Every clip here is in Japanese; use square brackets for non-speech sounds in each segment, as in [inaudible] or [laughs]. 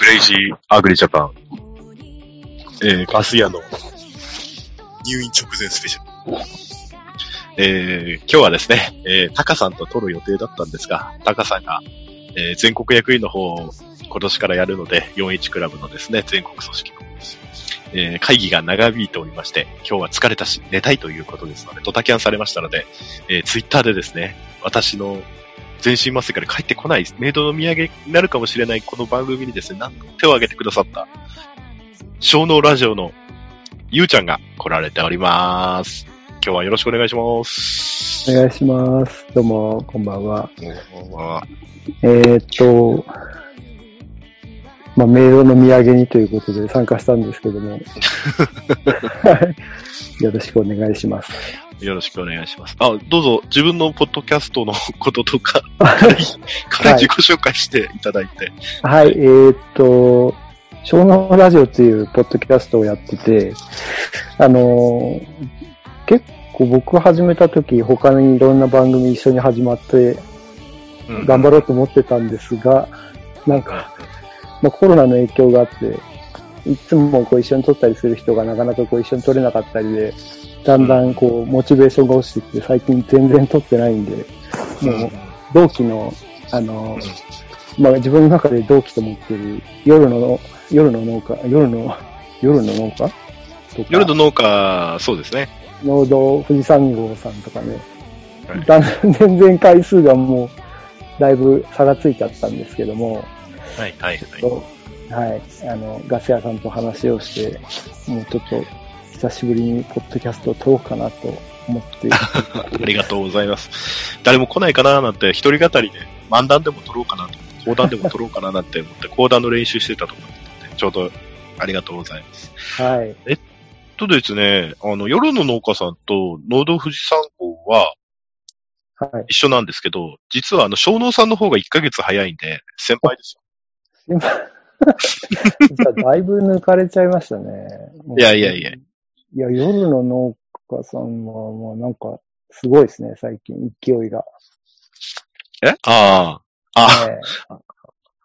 クレイジーアグリジャパン、えー、ガス屋の入院直前スペシャル。えー、今日はですね、えー、タカさんと撮る予定だったんですが、タカさんが、えー、全国役員の方を今年からやるので、41クラブのですね、全国組織の、えー、会議が長引いておりまして、今日は疲れたし、寝たいということですので、ドタキャンされましたので、えー、ツイッターでですね、私の全身麻酔から帰ってこない、メイドの土産になるかもしれないこの番組にですね、なんと手を挙げてくださった、小脳ラジオのゆうちゃんが来られております。今日はよろしくお願いします。お願いします。どうも、こんばんは。こんばんは。えー、っと、まあ、メイドの土産にということで参加したんですけども。はい。よろしくお願いします。よろしくお願いします。あ、どうぞ自分のポッドキャストの [laughs] こととか、から自己紹介していただいて。はい、はい、えー、っと、小脳ラジオっていうポッドキャストをやってて、あの結構僕始めた時他にいろんな番組一緒に始まって頑張ろうと思ってたんですが、うん、なんか、まあ、コロナの影響があって、いつもこう一緒に撮ったりする人がなかなかこう一緒に撮れなかったりで、だんだんこう、モチベーションが落ちてきて、最近全然撮ってないんで、もう、同期の、あの、まあ自分の中で同期と思ってる、夜の、夜の農家、夜の、夜の農家夜の農家、そうですね。農道富士山号さんとかね、はい、だん [laughs] 全然回数がもう、だいぶ差がついちゃったんですけども、はい、はい、はい。はい、あの、ガス屋さんと話をして、もうちょっと久しぶりにポッドキャストを撮ろうかなと思って [laughs] ありがとうございます。誰も来ないかななんて、一人語りで漫談でも撮ろうかなと、講談でも撮ろうかななんて思って、[laughs] 講談の練習してたと思ってちょうどありがとうございます。はい。えっとですね、あの、夜の農家さんと農道富士山号は、はい。一緒なんですけど、実はあの、小農さんの方が1ヶ月早いんで、先輩ですよ。先輩 [laughs] だいぶ抜かれちゃいましたね。いやいやいや。いや、夜の農家さんは、もうなんか、すごいですね、最近、勢いが。え？ああ。あ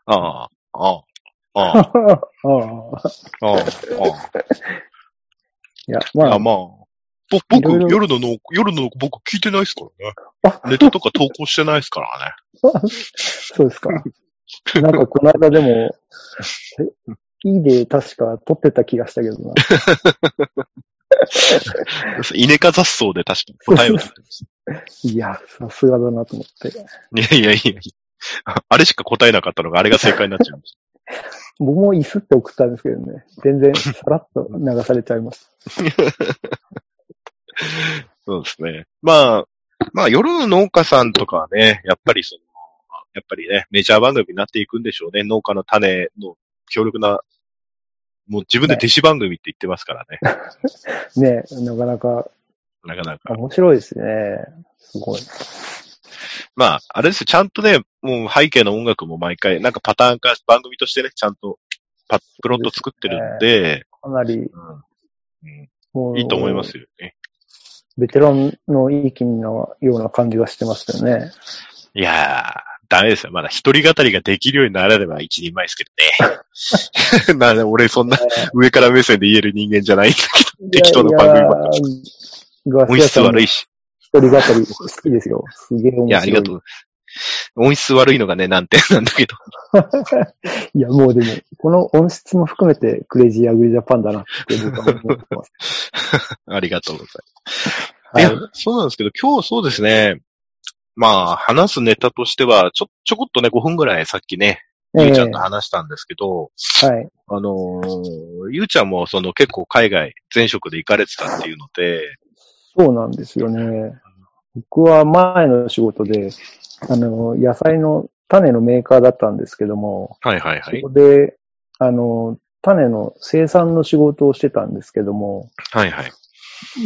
あ。ああ。[laughs] ああ。ああ。ああ。いや、まあ。まあ。僕、夜の農、夜の僕聞いてないですからね。ネタとか投稿してないですからね。[laughs] そうですか。なんかこの間でも、[laughs] いいで確か撮ってた気がしたけどな。イネ科雑草で確かに答えをいや、さすがだなと思って。いやいやいやあれしか答えなかったのがあれが正解になっちゃいました。僕も椅子って送ったんですけどね。全然さらっと流されちゃいます。そうですね。まあ、まあ夜の農家さんとかはね、やっぱりその、やっぱりね、メジャー番組になっていくんでしょうね。農家の種の強力なもう自分で弟子番組って言ってますからね。[laughs] ねなかなか。なかなか。面白いですね。すごい。まあ、あれですよ、ちゃんとね、もう背景の音楽も毎回、なんかパターン化、番組としてね、ちゃんとパプロット作ってるんで、でね、かなり、うん、いいと思いますよね。ベテランの域のような感じがしてますよね。いやー、ダメですよ。まだ一人語りができるようになれれば一人前ですけどね。[laughs] な俺そんな上から目線で言える人間じゃないんだけど、適当な番組ばっかり。音質悪いし。一人語り好きですよ。すげえ面白い。いや、ありがとう。音質悪いのがね、難点なんだけど。[laughs] いや、もうでも、この音質も含めてクレイジーアグリジャパンだなって僕は思ってます。[laughs] ありがとうございます。はい、いや、そうなんですけど、今日そうですね、まあ、話すネタとしては、ちょ、ちょこっとね、5分ぐらいさっきね、ゆうちゃんと話したんですけど、えー、はい。あのー、ゆうちゃんもその結構海外、前職で行かれてたっていうので、そうなんですよね。僕は前の仕事で、あの、野菜の種のメーカーだったんですけども、はいはいはい。そこで、あの、種の生産の仕事をしてたんですけども、はいはい。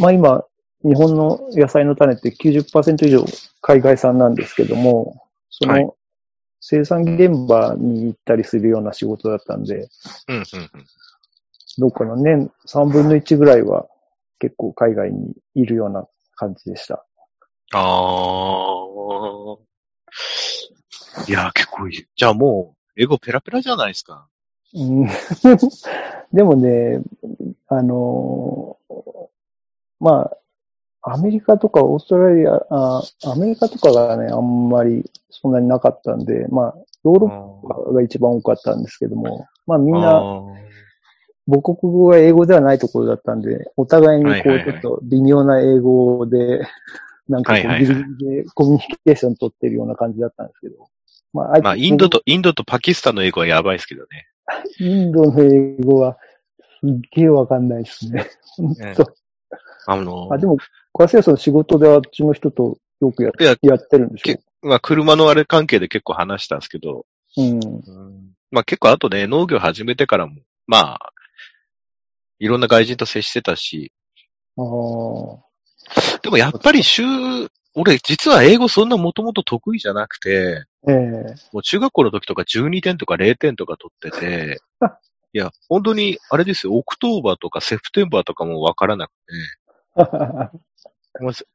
まあ今、日本の野菜の種って90%以上海外産なんですけども、その生産現場に行ったりするような仕事だったんで、うんうんうん、どうかな、年3分の1ぐらいは結構海外にいるような感じでした。ああ。いや、結構いい。じゃあもう、英語ペラペラじゃないですか。うん [laughs] でもね、あのーまあ、アメリカとかオーストラリア、あアメリカとかがね、あんまりそんなになかったんで、まあ、ヨーロッパが一番多かったんですけども、まあみんな母国語が英語ではないところだったんで、お互いにこう、ちょっと微妙な英語で、[laughs] なんかこう、ギリギリでコミュニケーション取ってるような感じだったんですけど。まあ、まあ、インドと、インドとパキスタンの英語はやばいですけどね。インドの英語は、すっげえわかんないですね。本当あの、あ、でも、小橋屋さん仕事であっちの人とよくやいややってるんでしょ？まあ、車のあれ関係で結構話したんですけど、うん。まあ結構あとね、農業始めてからも、まあ、いろんな外人と接してたし、ああ。でもやっぱり週、俺実は英語そんなもともと得意じゃなくて、ええ。もう中学校の時とか12点とか0点とか取ってて、[laughs] いや、本当に、あれですよ、 October とか September とかもわからなくて、[laughs]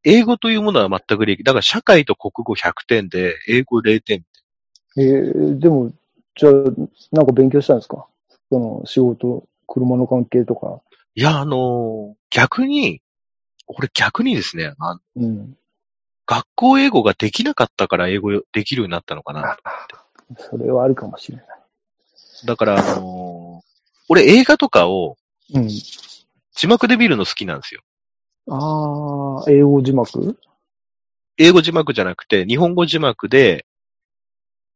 英語というものは全くでき、だから社会と国語100点で、英語0点。ええでも、じゃあ、なんか勉強したんですか？その仕事、車の関係とか。いや、あのー逆に、俺逆にですね、あうん。学校英語ができなかったから英語できるようになったのかな。それはあるかもしれない。だから、あのー俺映画とかをうん。字幕で見るの好きなんですよ。ああ、英語字幕？英語字幕じゃなくて、日本語字幕で、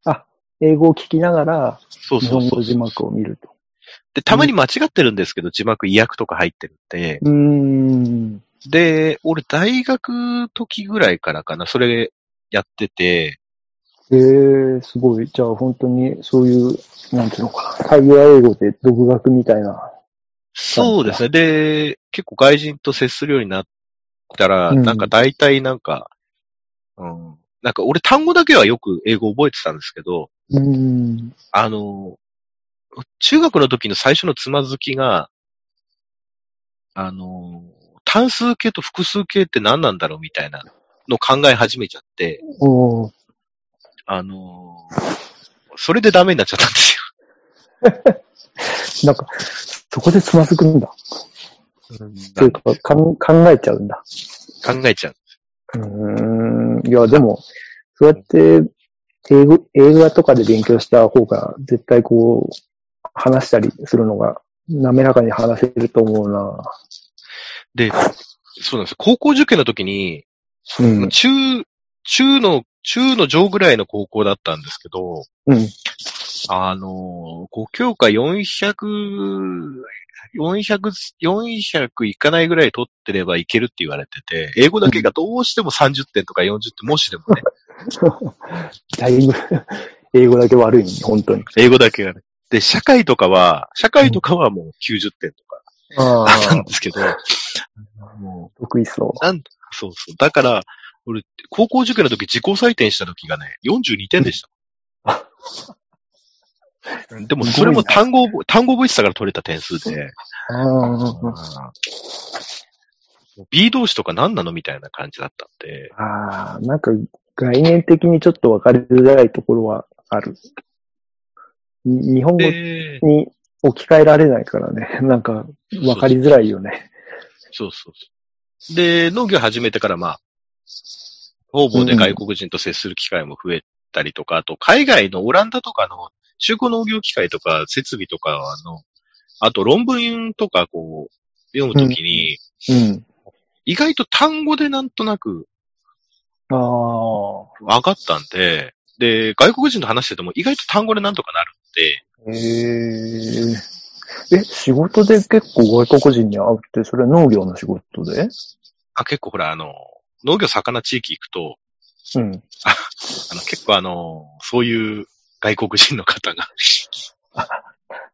あ、英語を聞きながら、そう日そうそう。本語字幕を見ると。で、たまに間違ってるんですけど、字幕意訳とか入ってるんで、うーん。で、俺大学時ぐらいからかな、それやってて、ええすごい。じゃあ本当にそういう、なんていうのかな。会話英語で独学みたいな。そうですね。で、結構外人と接するようになったら、うんなんか大体なんか、うん、なんか俺単語だけはよく英語覚えてたんですけど、うーん。あの、中学の時の最初のつまずきが、あの、単数形と複数形って何なんだろうみたいなのを考え始めちゃって、あの、それでダメになっちゃったんです [laughs] なんか、そこでつまずくんだ。よ。というか、かん考えちゃうんだ。考えちゃう。うーん。いや、でも、そうやって、英語、映画とかで勉強した方が、絶対こう、話したりするのが、滑らかに話せると思うな。で、そうなんですよ。高校受験の時に、うん。中、中の、中の上ぐらいの高校だったんですけど、うん。あの、5教科400、400、400いかないぐらい取ってればいけるって言われてて、英語だけがどうしても30点とか40点、もしでもね、[laughs] だいぶ、英語だけ悪いね、本当に。英語だけがね。で、社会とかは、社会とかはもう90点とかあなんですけど、も得意そうう、なん、そうそう。だから、俺、高校受験の時自己採点した時がね、42点でした。[laughs] でも、それも単語単語覚えてたから取れた点数で、ああ。B 同士とか何なのみたいな感じだったんで、ああ、なんか概念的にちょっと分かりづらいところはある。に日本語で、に置き換えられないからね。[laughs] なんか分かりづらいよね。そうそうそう。で、農業始めてからまあ、方々で外国人と接する機会も増えたりとか、あと海外のオランダとかの中古農業機械とか設備とかの、あと論文とかこう、読むときに、うん。意外と単語でなんとなくああ。分かったんで、で、外国人と話してても意外と単語でなんとかなるんで、へえ。え、仕事で結構外国人に会うって、それは農業の仕事で？あ結構ほら、あの、農業魚地域行くと、うん。[laughs] あの、結構あの、そういう外国人の方が、[laughs]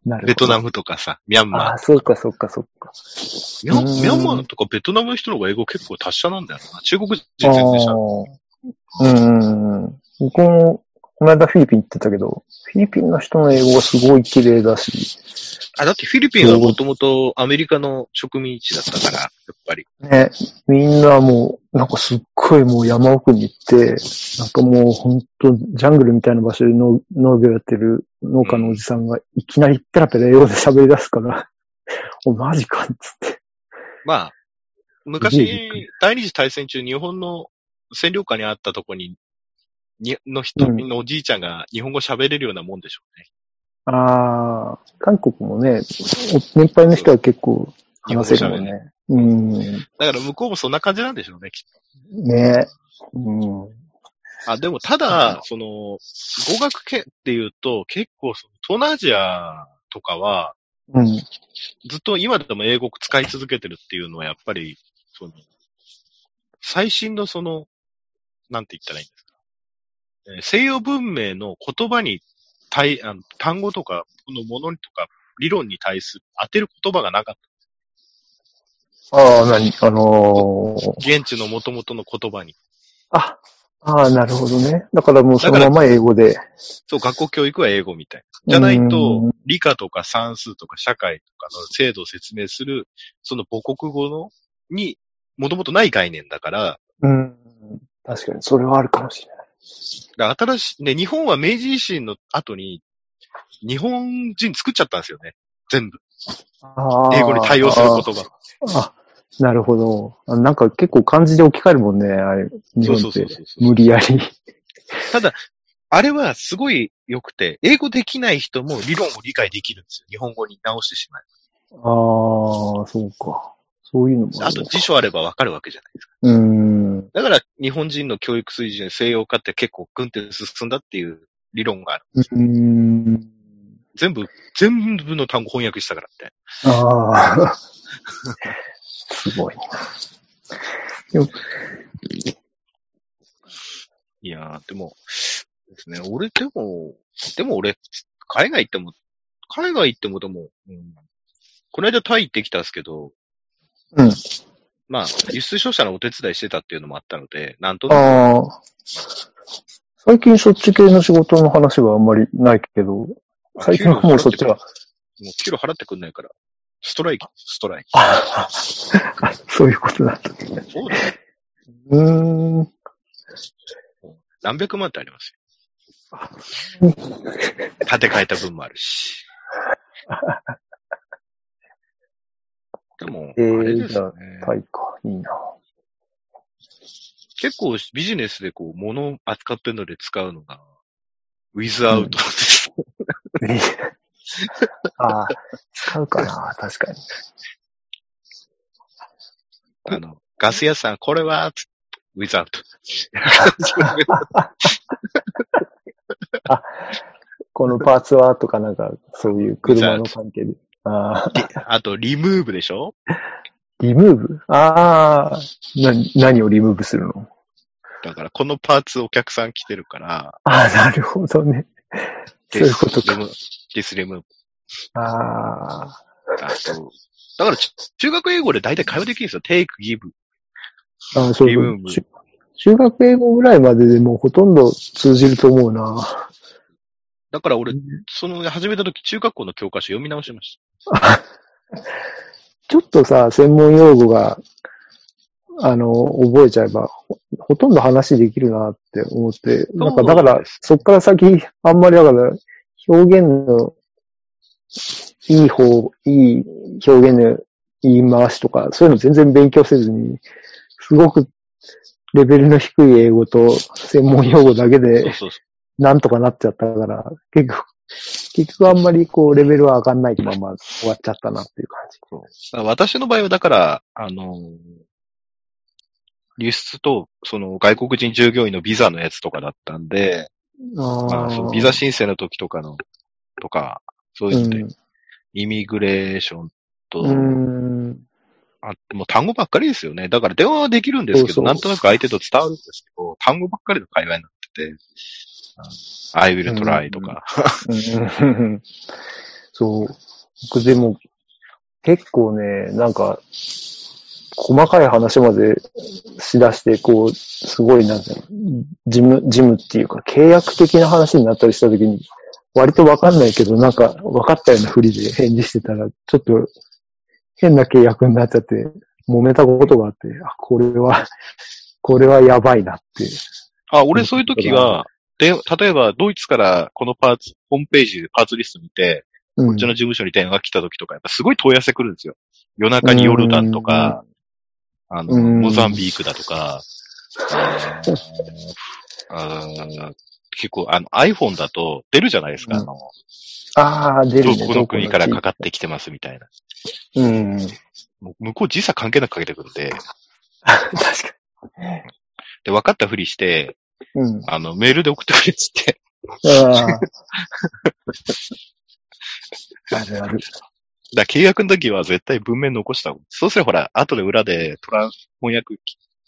なるほど。ベトナムとかさ、ミャンマーああ、そうか、そうか、そうか。ミャミャンマーとかベトナムの人の方が英語結構達者なんだよな。中国人全然しゃああ。うんうんうん。僕も、この間フィリピン行ってたけど、フィリピンの人の英語がすごい綺麗だし、あ、だってフィリピンはもともとアメリカの植民地だったから、やっぱり。ね、みんなもう、なんかすっごいもう山奥に行って、なんかもうほんとジャングルみたいな場所で農農業やってる農家のおじさんがいきなりペラペラ英語で喋り出すから、[laughs] お、マジかっつって。まあ、昔り、第二次大戦中、日本の占領下にあったとこに、に、の人、うんのおじいちゃんが日本語喋れるようなもんでしょうね。ああ、韓国もね、お年配の人は結構話せるもんね。うん。だから向こうもそんな感じなんでしょうね、きっねうん。と。あ、でもただ、その、語学圏っていうと、結構その、東南アジアとかは、うん。ずっと今でも英語使い続けてるっていうのは、やっぱり、その、最新のその、なんて言ったらいいんです西洋文明の言葉に対、あの単語とか、このものとか、理論に対する当てる言葉がなかっああ、なに、あのーた。現地の元々の言葉に。あ、ああ、なるほどね。だからもうそのまま英語で。そう、学校教育は英語みたいな。じゃないとうん、理科とか算数とか社会とかの制度を説明する、その母国語の、に、もともとない概念だから、うん。確かに、それはあるかもしれない。だ新しい、ね、日本は明治維新の後に、日本人作っちゃったんですよね。全部。英語に対応する言葉。あ、なるほど。あなんか結構漢字で置き換えるもんね、あれ。日本って。無理やり。ただ、あれはすごい良くて、英語できない人も理論を理解できるんですよ。日本語に直してしまえああ、そうか。そういうのもば。あと辞書あればわかるわけじゃないですか。うん。だから日本人の教育水準、西洋化って結構グンって進んだっていう理論がある。うん。全部、全部の単語翻訳したからって。ああ。すごいな。いやー、でも、ですね、俺でも、でも俺、海外行っても、海外行ってもでも、うん、この間タイ行ってきたんですけど、うん。まあ、輸出商社のお手伝いしてたっていうのもあったので、なんとなく、ああ。最近そっち系の仕事の話はあんまりないけど、最近はもうそっちは。もう給料払ってくんないから、ストライキ、ストライキ。あ [laughs] そういうことなんだ。そうだよ。うーん。何百万ってありますよ。建て替えた分もあるし。[laughs] でも、えーじゃあ。タイか。いいな。結構ビジネスでこう、物を扱ってるので使うのが、ウィズアウトです。ああ、使うかな、確かに。あの、ガス屋さん、これは、つウィズアウト。このパーツはとかなんか、そういう車の関係で。ああ、あと、リムーブでしょ？リムーブ？ああ、な、何をリムーブするの？だから、このパーツお客さん来てるから、ああ、なるほどね。そういうことか。ディスリムーブ。ああ、あと、だからち、中学英語で大体会話できるんですよ。take, give. ああ、そう中中学英語ぐらいまででもうほとんど通じると思うな。だから俺、その、始めた時、中学校の教科書読み直しまし [laughs] ちょっとさ、専門用語が、あの、覚えちゃえば、ほほとんど話できるなって思って、なんかだからそっから先、あんまりだから、表現の、いい方、いい表現の言い回しとか、そういうの全然勉強せずに、すごくレベルの低い英語と専門用語だけで。なんとかなっちゃったから、結局、結局あんまりこう、レベルは上がんないまま終わっちゃったなっていう感じ。だから私の場合は、だから、あのー輸出と、その外国人従業員のビザのやつとかだったんで、まあ、そのビザ申請の時とかの、とか、そういうので、イミグレーションと、うん。うん。あもう単語ばっかりですよね。だから電話はできるんですけど、そうそうなんとなく相手と伝わるんですけど、単語ばっかりの会話になってて、あ I will try とか、うん。そう。僕でも、結構ね、なんか、細かい話までしだして、こう、すごい、なんていうの、事務、事務っていうか、契約的な話になったりしたときに、割とわかんないけど、なんか分かったようなふりで返事してたら、ちょっと変な契約になっちゃって、揉めたことがあって、あ、これは、これはやばいなって。あ、俺そういう時は、で、例えばドイツからこのパーツ、ホームページでパーツリスト見て、うんこっちの事務所に電話が来た時とか、やっぱすごい問い合わせ来るんですよ。夜中にヨルダンとか、あの、うんモザンビークだとか、結構、あの、iPhone だと出るじゃないですか、うんあの、ああ、出るね。どこの国からかかっってきてますみたいな。うん。向こう時差関係なくかけてくるんで、[laughs] 確かで、分かったふりして、に。うん。あの、メールで送ってくれっつって、ああ。あるある。だ契約の時は絶対文面残した方が。そうすればほら、後で裏でトラン翻訳、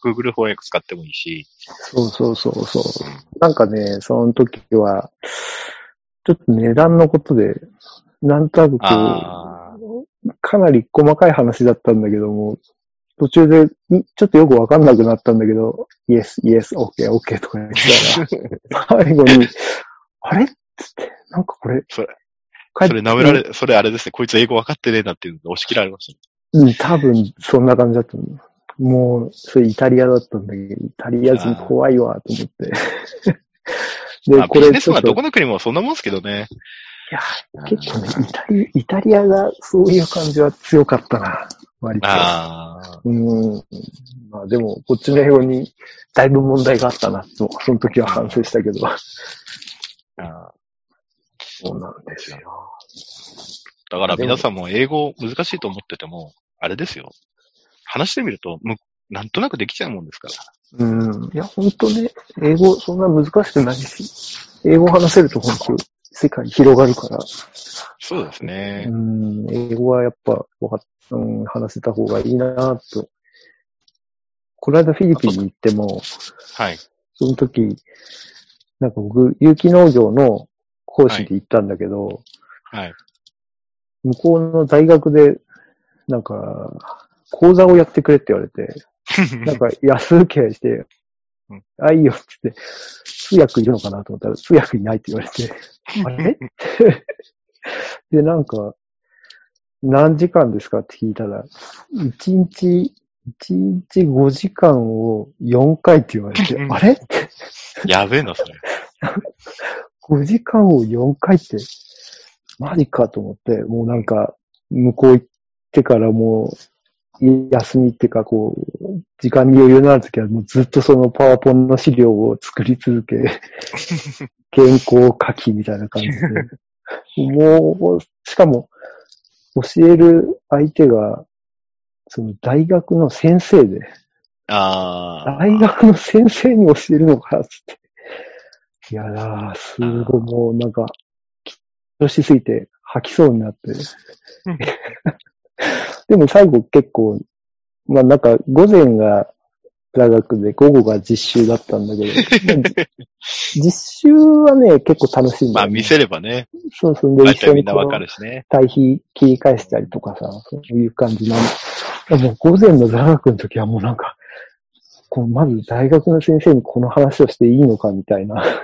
Google 翻訳使ってもいいし、そうそうそうそう。なんかね、その時は、ちょっと値段のことで、なんとなくこあう、かなり細かい話だったんだけども、途中で、んちょっとよくわかんなくなったんだけど、イエス、イエス、オッケー、オッケーとか言ってたら、[laughs] 最後に、あれっつって、なんかこれ、それ、それ舐められ、それあれですね、こいつ英語分かってねえなっていうので押し切られました、うん、多分、そんな感じだったの。もう、それイタリアだったんだけど、イタリア人怖いわ、と思って。で、まあ、ビジネスちょっとマンどこの国もそんなもんですけどね。いや、結構ね、イタリ、イタリアがそういう感じは強かったな、割と。ああ。うん。まあでも、こっちの英語にだいぶ問題があったな、と、その時は反省したけど。あそうなんですよ。だから皆さんも英語難しいと思ってても、あれですよ。話してみると、む、なんとなくできちゃうもんですから。うん。いや、本当ね、英語そんな難しくないし、英語話せると本当世界広がるから、そうですねう。ん、英語はやっぱ、わかっうん、話せた方がいいなと。この間フィリピンに行っても、はい。その時、なんか僕、有機農業の講師で行ったんだけど、はい。向こうの大学で、なんか、講座をやってくれって言われて、[laughs] なんか安請け合いしてうん、あ、いいよって言って、通訳いるのかなと思ったら、通訳いないって言われて、[laughs] あれ？[laughs] で、なんか、何時間ですかって聞いたら、1日、1日5時間を4回って言われて、う [laughs] んあれ？やべえな、それ。5時間を4回って、マジかと思って、もうなんか、向こう行ってからもう、休みっていうか、こう、時間に余裕のあるときは、もうずっとそのパワポンの資料を作り続け、[laughs] 原稿書きみたいな感じで。もう、しかも、教える相手が、その大学の先生で、ああ。大学の先生に教えるのか、つって。いやだ、すごいもうなんか、緊張しすぎて吐きそうになって。[laughs] でも最後結構、まあなんか午前が座学で午後が実習だったんだけど、ま [laughs] あ実習はね、結構楽しいんだよ、ね。まあ見せればね、そうそう。で、大一緒に。対比切り返したりとかさ、そういう感じなんでもう午前の座学の時はもうなんか、こうまず大学の先生にこの話をしていいのかみたいな。[laughs]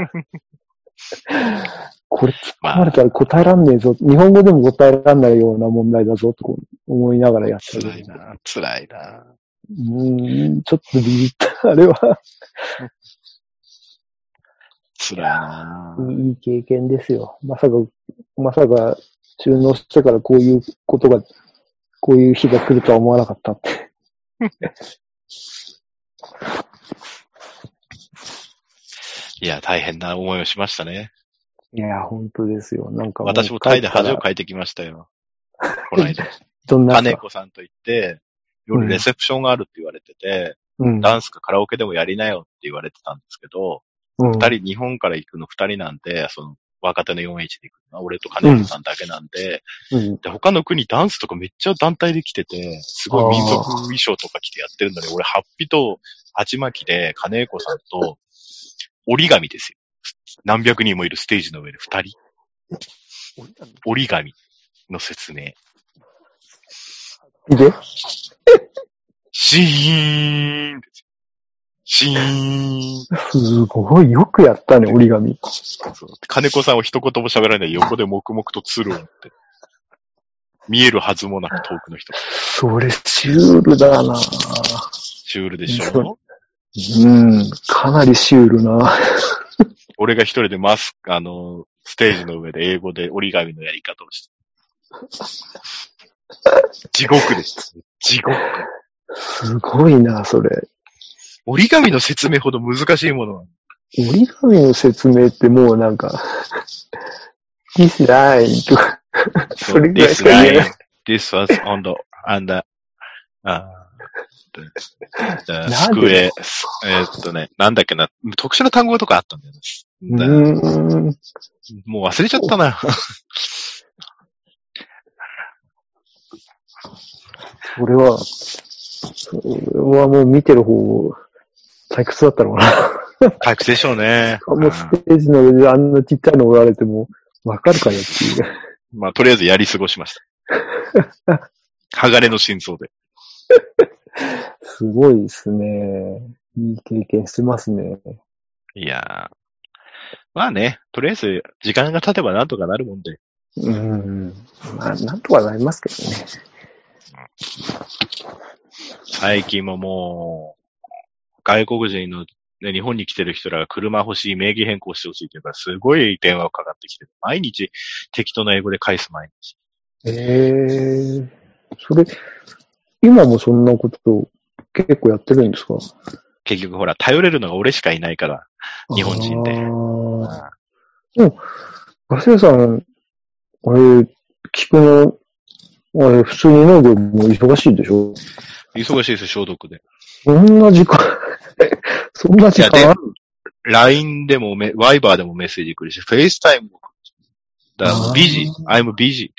これ突っ込まれたら答えらんねえぞ。日本語でも答えらんないような問題だぞと思いながらやってる。辛いな、辛いな。うーん、ちょっとビビった。あれは、辛いないい経験ですよ。まさか、まさか、収納してからこういうことが、こういう日が来るとは思わなかったって。[laughs] いや、大変な思いをしましたね。いや、本当ですよ。なんかう私もタイで恥をかいてきましたよ。[laughs] この間。どんな金子さんと言って、夜レセプションがあるって言われてて、うん。ダンスかカラオケでもやりなよって言われてたんですけど、うん二人、日本から行くの二人なんで、その、若手の 4H で行くのは、俺と金子さんだけなんで、うん。で、他の国ダンスとかめっちゃ団体で来てて、すごい民族衣装とか着てやってるのに、俺、ハッピと鉢巻きで金子さんと折り紙ですよ。何百人もいるステージの上で二人。折り紙の説明。で？シーンシーン。すごい、よくやったね、[laughs] 折り紙。そう金子さんは一言も喋らないで横で黙々と鶴を持って。見えるはずもなく遠くの人。それ、シュールだなシュールでしょうん、かなりシュールな。[laughs] 俺が一人でマスク、あの、ステージの上で英語で折り紙のやり方をして。[laughs] 地獄です。地獄。すごいな、それ。折り紙の説明ほど難しいものは。折り紙の説明ってもうなんか、this line とか、それぐらいしか言えない。this was on the, on the, あなんで square, えーっとね、なんだっけな、特殊な単語とかあったんだよね。うーん。もう忘れちゃったな。それは、それはもう見てる方、退屈だったのかな。退屈でしょうね。あもうステージの上であんなちっちゃいのおられても、わかるかよっていう。うんまあ、とりあえずやり過ごしました。[laughs] 鋼の真相で。すごいですね。いい経験してますね。いやー。まあね、とりあえず、時間が経てばなんとかなるもんで。うん。まあ、なんとかなりますけどね。最近ももう、外国人の、ね、日本に来てる人らが車欲しい、名義変更してほしいっていうから、すごい電話がかかってきてる。毎日適当な英語で返す毎日。ええそれ、今もそんなこと結構やってるんですか？結局ほら、頼れるのが俺しかいないから。日本人であーでも、ガセさん、あれ、聞くの、あれ、普通に農業も忙しいでしょ？忙しいですよ、消毒で。そんな時間、[laughs] そんな時いやで間ある LINE でもメ、ワイバーでもメッセージ来るし、FaceTime も来るし。だからもうあー busy, I'm busy.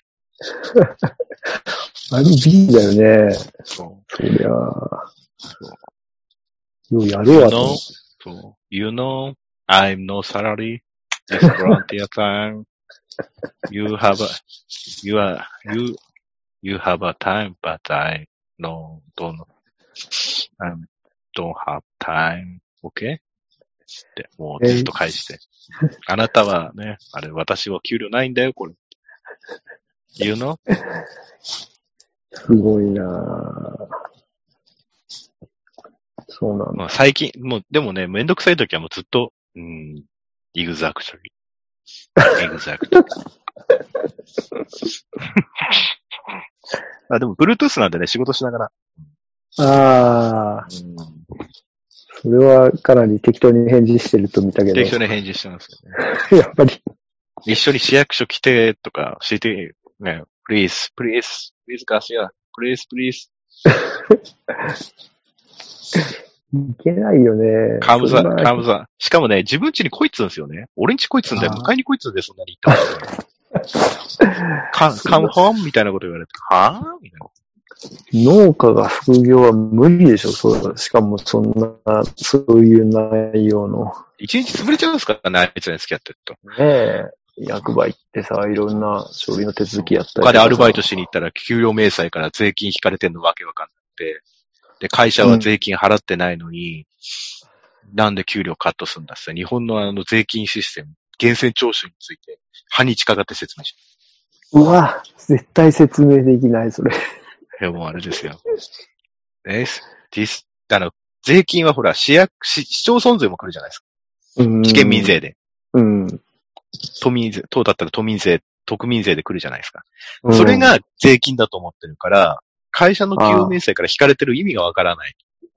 あれビーだよね。そそりゃようやう。る You わと。そう。You know, I'm no salary. It's volunteer time. You have a, you are, you, you have a time, but I no, don't, I don't have time. Okay? って、もうずっと返して。あなたはね、あれ、私は給料ないんだよ、これ。You know? すごいなぁそうなんだ。まあ、最近、もう、でもね、めんどくさい時はもうずっと、うん、exactly. [laughs] exactly. あ、でも、Bluetooth なんでね、仕事しながら。ああ、うん、それはかなり適当に返事してると見たけど。適当に返事してますよね。[laughs] やっぱり。一緒に市役所来て、とか、して、ね、please, please, please, ガスヤ、please, please, [laughs] いけないよね。カムザ、カムザ。しかもね、自分家に来いっつうんですよね。俺ん家来いっつうんだよ。迎えに来いっつうんで、そんなに言ってま [laughs] すよ。カカムホームみたいなこと言われて、はぁみたいな。農家が副業は無理でしょ、そう。しかもそんな、そういう内容の。一日潰れちゃうんですからね、あいつらに付き合ってると。ねえ。役場行ってさ、いろんな書類の手続きやったりとか他でアルバイトしに行ったら、給料明細から税金引かれてんのわけわかんなくて。で、会社は税金払ってないのに、なんで給料カットするんだって。日本のあの税金システム、源泉徴収について、半日かかって説明しうわ、絶対説明できない、それ。いや、もうあれですよ。え、ディス、あの、税金はほら、市役、市、市町村税も来るじゃないですか。うん市県民。税で。うん。都民税、党だったら都民税、特民税で来るじゃないですか。うんそれ、が税金だと思ってるから、会社の給与明細から引かれてる意味がわからない。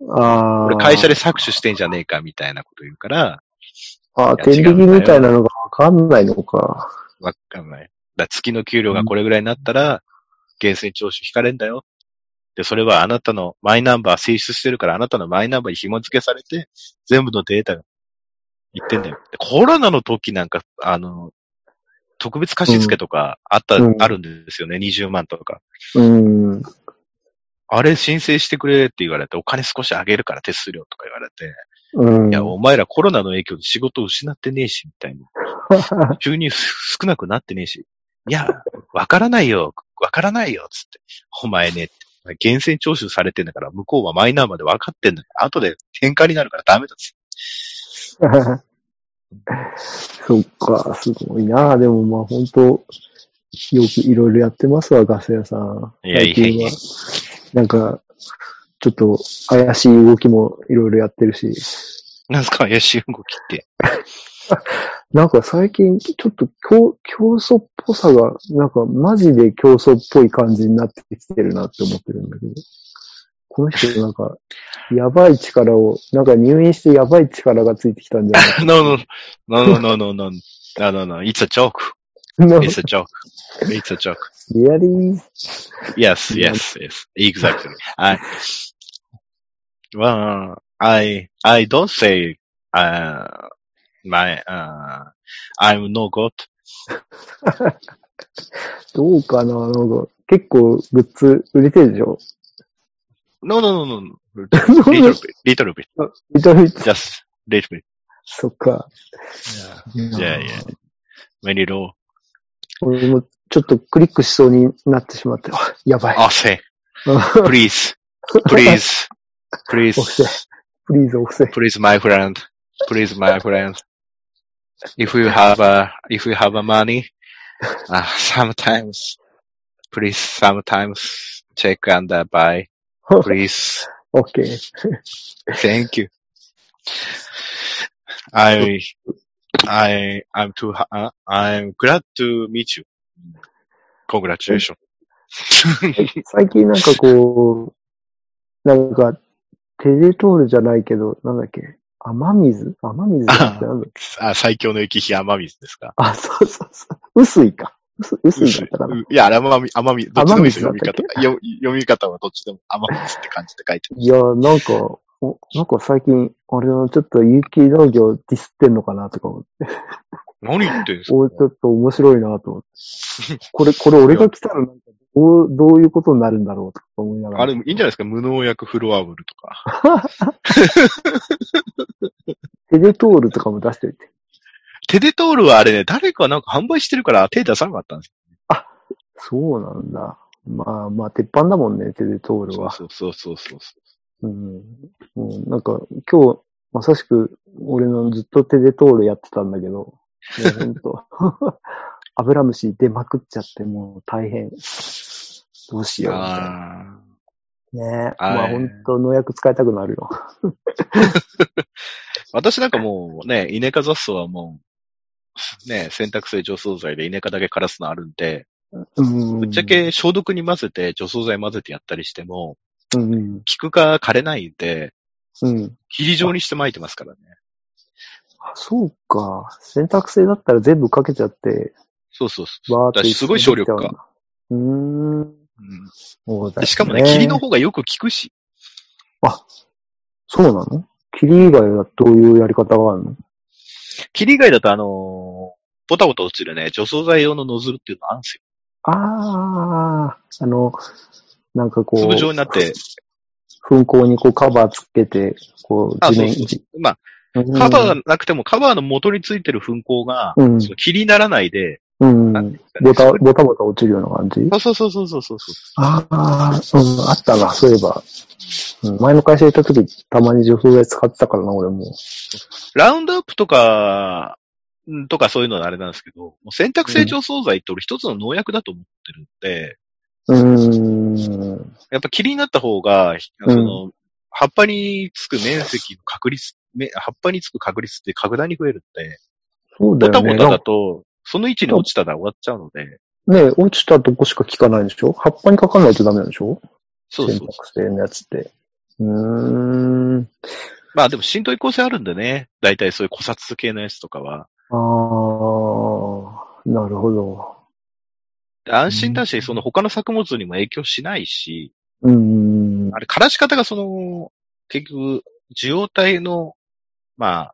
ああ。俺会社で搾取してんじゃねえかみたいなこと言うから、ああ、天引きみたいなのがわかんないのか。わかんない。だ月の給料がこれぐらいになったら、源泉徴収引かれんだよ。で、それはあなたのマイナンバー提出してるから、あなたのマイナンバーに紐付けされて、全部のデータが言ってんだよ。でコロナの時なんか、あの、特別貸付とかあった、うんあるんですよね。20万とか。うん。あれ申請してくれって言われて、お金少しあげるから手数料とか言われて、うん。いや、お前らコロナの影響で仕事を失ってねえし、みたいな。[laughs] 収入少なくなってねえし。いや、わからないよ、わからないよ、つって。お前ね、厳選徴収されてんだから、向こうはマイナーまで分かってんだから、後で転換になるからダメだっつ。[laughs] そっか、すごいな。でもまあ本当よくいろいろやってますわ、ガス屋さん。いやいやいや最近は。なんか、ちょっと怪しい動きもいろいろやってるし。なんすか怪しい動きって。[laughs] なんか最近、ちょっと競競争っぽさが、なんかマジで競争っぽい感じになってきてるなって思ってるんだけど。この人なんか、やばい力を、なんか入院してやばい力がついてきたんじゃない no, no, no, no, no, no, no, no, no, no, it's a joke. の It's a joke. It's a joke. リアリー Yes, yes, yes. Exactly. I, well, I, I don't say, uh, my, uh, I'm no god. どうかななんか、結構グッズ売れてるでしょ No, no, no, no, [laughs] no. Little bit, little bit. めちゃめちゃ、 Just little bit. そっか。 Yeah, yeah, yeah. Very low. 俺もちょっとクリックしそうになってしまって、あやばい。 Oh, say, please, [laughs] please, please, 押せ。プリーズ押せ。 please, my friend, please, my friend. If you have a, if you have a money, uh, sometimes, please, sometimes check and uh, buy, please. オッケー。Thank you. I, I, I'm too, uh, I'm glad to meet you. Congratulations. [laughs] 最近なんかこう、なんか、テレトールじゃないけど、なんだっけ、雨水？雨水じゃなくてなんだっけ？[laughs] あ、最強の雪日雨水ですか？あ、そうそうそう。薄いか。薄薄いだったかな。いや、あれ雨水、雨水、どっちでもいいですよ、読み方。よ読み方はどっちでも雨水って感じで書いてる。いや、なんか、おなんか最近、俺のちょっと有機農業ディスってんのかなとか思って。何言ってんすか？おちょっと面白いなと思って。これ、これ俺が来たらなんかどう、どういうことになるんだろうとか思いながら。あれ、いいんじゃないですか？無農薬フロアブルとか。テレトールとかも出しておいて。テデトールはあれね、誰かなんか販売してるから手出さなかったんですそうなんだ。まあまあ、鉄板だもんね、テレトールよ。は。そうそうそうそうそうん。もうなんか、今日、まさしく、俺のずっとテレトールやってたんだけど、もう [laughs] ほんと、[laughs] アブラムシ出まくっちゃって、もう大変。どうしう。ようみたいな。あねえ。まあほんと農薬使いたくなるよ。ー [laughs] 私なんかもうね、イネ科雑草はもう、ね、洗濯性除草剤でイネ科だけ枯らすのあるんで、うん。ぶっちゃけ消毒に混ぜて除草剤混ぜてやったりしても、うんうん。菊が枯れないんで、うん。霧状にして巻いてますからね。あそうか。洗濯性だったら全部かけちゃって、そうそうそう。だしすごい省力化。うーん。うんそうだよでしかもね、霧の方がよく効くし。そうなの？霧以外はどういうやり方があるの？霧以外だとあのーボタボタ落ちるね、除草剤用のノズルっていうのあるんですよ。ああ、あの、なんかこう、粒状になって、噴光にこうカバーつけて、こう、あ、地面そうそうそう。まあ、うんカバーがなくても、カバーの元についてる噴光が、うんその霧にならないで、うん。なんてボタ、ボタボタ落ちるような感じ？そうそうそうそうそうそう。ああ、うん、あったな、そういえば。うん、前の会社行った時、たまに除草剤使ってたからな、俺も。ラウンドアップとか、んとかそういうのはあれなんですけど、もう選択性除草剤って俺一つの農薬だと思ってるんで、うーん。やっぱ霧になった方が、その、葉っぱにつく面積の確率、め葉っぱにつく確率って格段に増えるんで、そうだよね。ボタボタだと、その位置に落ちたら終わっちゃうので、ね落ちたとこしか効かないんでしょ？葉っぱにかかんないとダメなんでしょ？そうそう選択性のやつって。うーん。まあでも浸透移行性あるんでね、大体そういう古刹系のやつとかは。ああ、なるほど。安心だし、その他の作物にも影響しないし、うーん。あれ、枯らし方がその、結局、受容体の、まあ、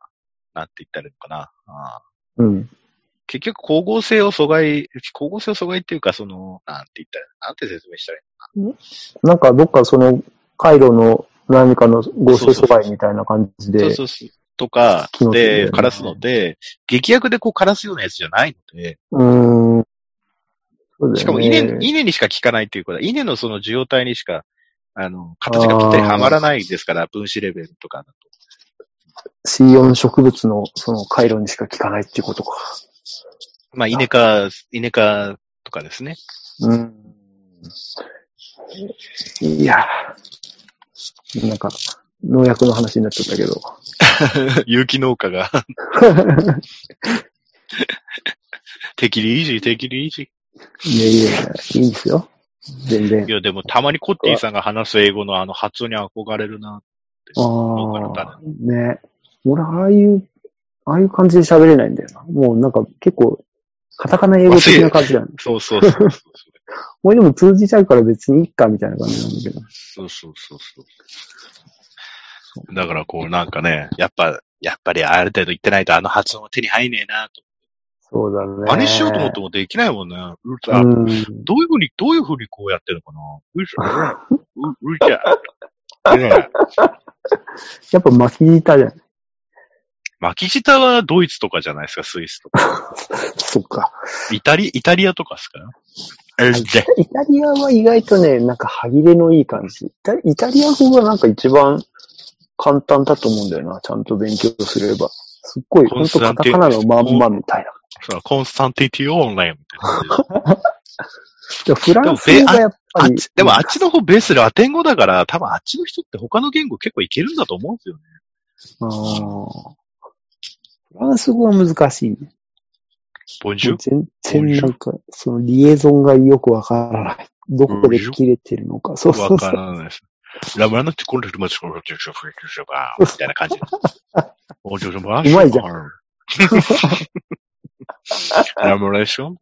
なんて言ったらいいのかな。あーうん。結局、光合成を阻害、光合成を阻害っていうか、その、なんて言ったら、なんて説明したらいいなんかどっかその回路の何かの合成阻害みたいな感じのそうで。そうそう。とかで、枯らすので、劇薬でこう枯らすようなやつじゃないので、うーん。そうだよねしかも稲、稲にしか効かないっていうことは、稲のその受容体にしかあの、形がぴったりはまらないですから、分子レベルとかだと。C4 植物のその回路にしか効かないっていうことか。まあ、稲科、稲科とかですね。うん。いやーなんか、農薬の話になっちゃったけど。[laughs] 有機農家が、[laughs] 適宜イージー、適宜イージいやいやいや、いいんですよ。全然ー。い。や、でもたまにコッティさんが話す英語のあの発音に憧れるな。ああ、ね。俺、ああいう、ああいう感じで喋れないんだよな。もうなんか結構、カタカナ英語的な感じだよね。そうそうそうそう。[laughs] 俺でも通じちゃうから別にいいかみたいな感じなんだけど。そうそうそうそう。だからこうなんかね、やっぱ、やっぱりある程度言ってないとあの発音は手に入んねえなと。そうだね。真似しようと思ってもできないもんね。う。どういうふうに、どういうふうにこうやってるのかなうしゃ、う、うしゃ。ねやっぱ巻き舌じゃん。巻き舌はドイツとかじゃないですか、スイスとか。[laughs] そっか。イタリ、イタリアとかですか？イタリアは意外とね、なんか歯切れのいい感じ。イタイタリア語がなんか一番簡単だと思うんだよな。ちゃんと勉強すれば。すっごい、ほんとカタカナのまんまみたいな。そうコンスタンティティオンラインみたいなで。でフランス語がやっぱり。でもあっちの方ベースラテン語だから、多分あっちの人って他の言語結構いけるんだと思うんですよね。あーフランス語は難しいね。ボンジュ全然なんか、そのリエゾンがよくわからない。どこで切れてるのか。そうそわかうそう。らないです。ラムラナってコンテルマチコンテルショフェクショバーみたいな感じ。お嬢様うまいじゃんん。[laughs] ラムレーション？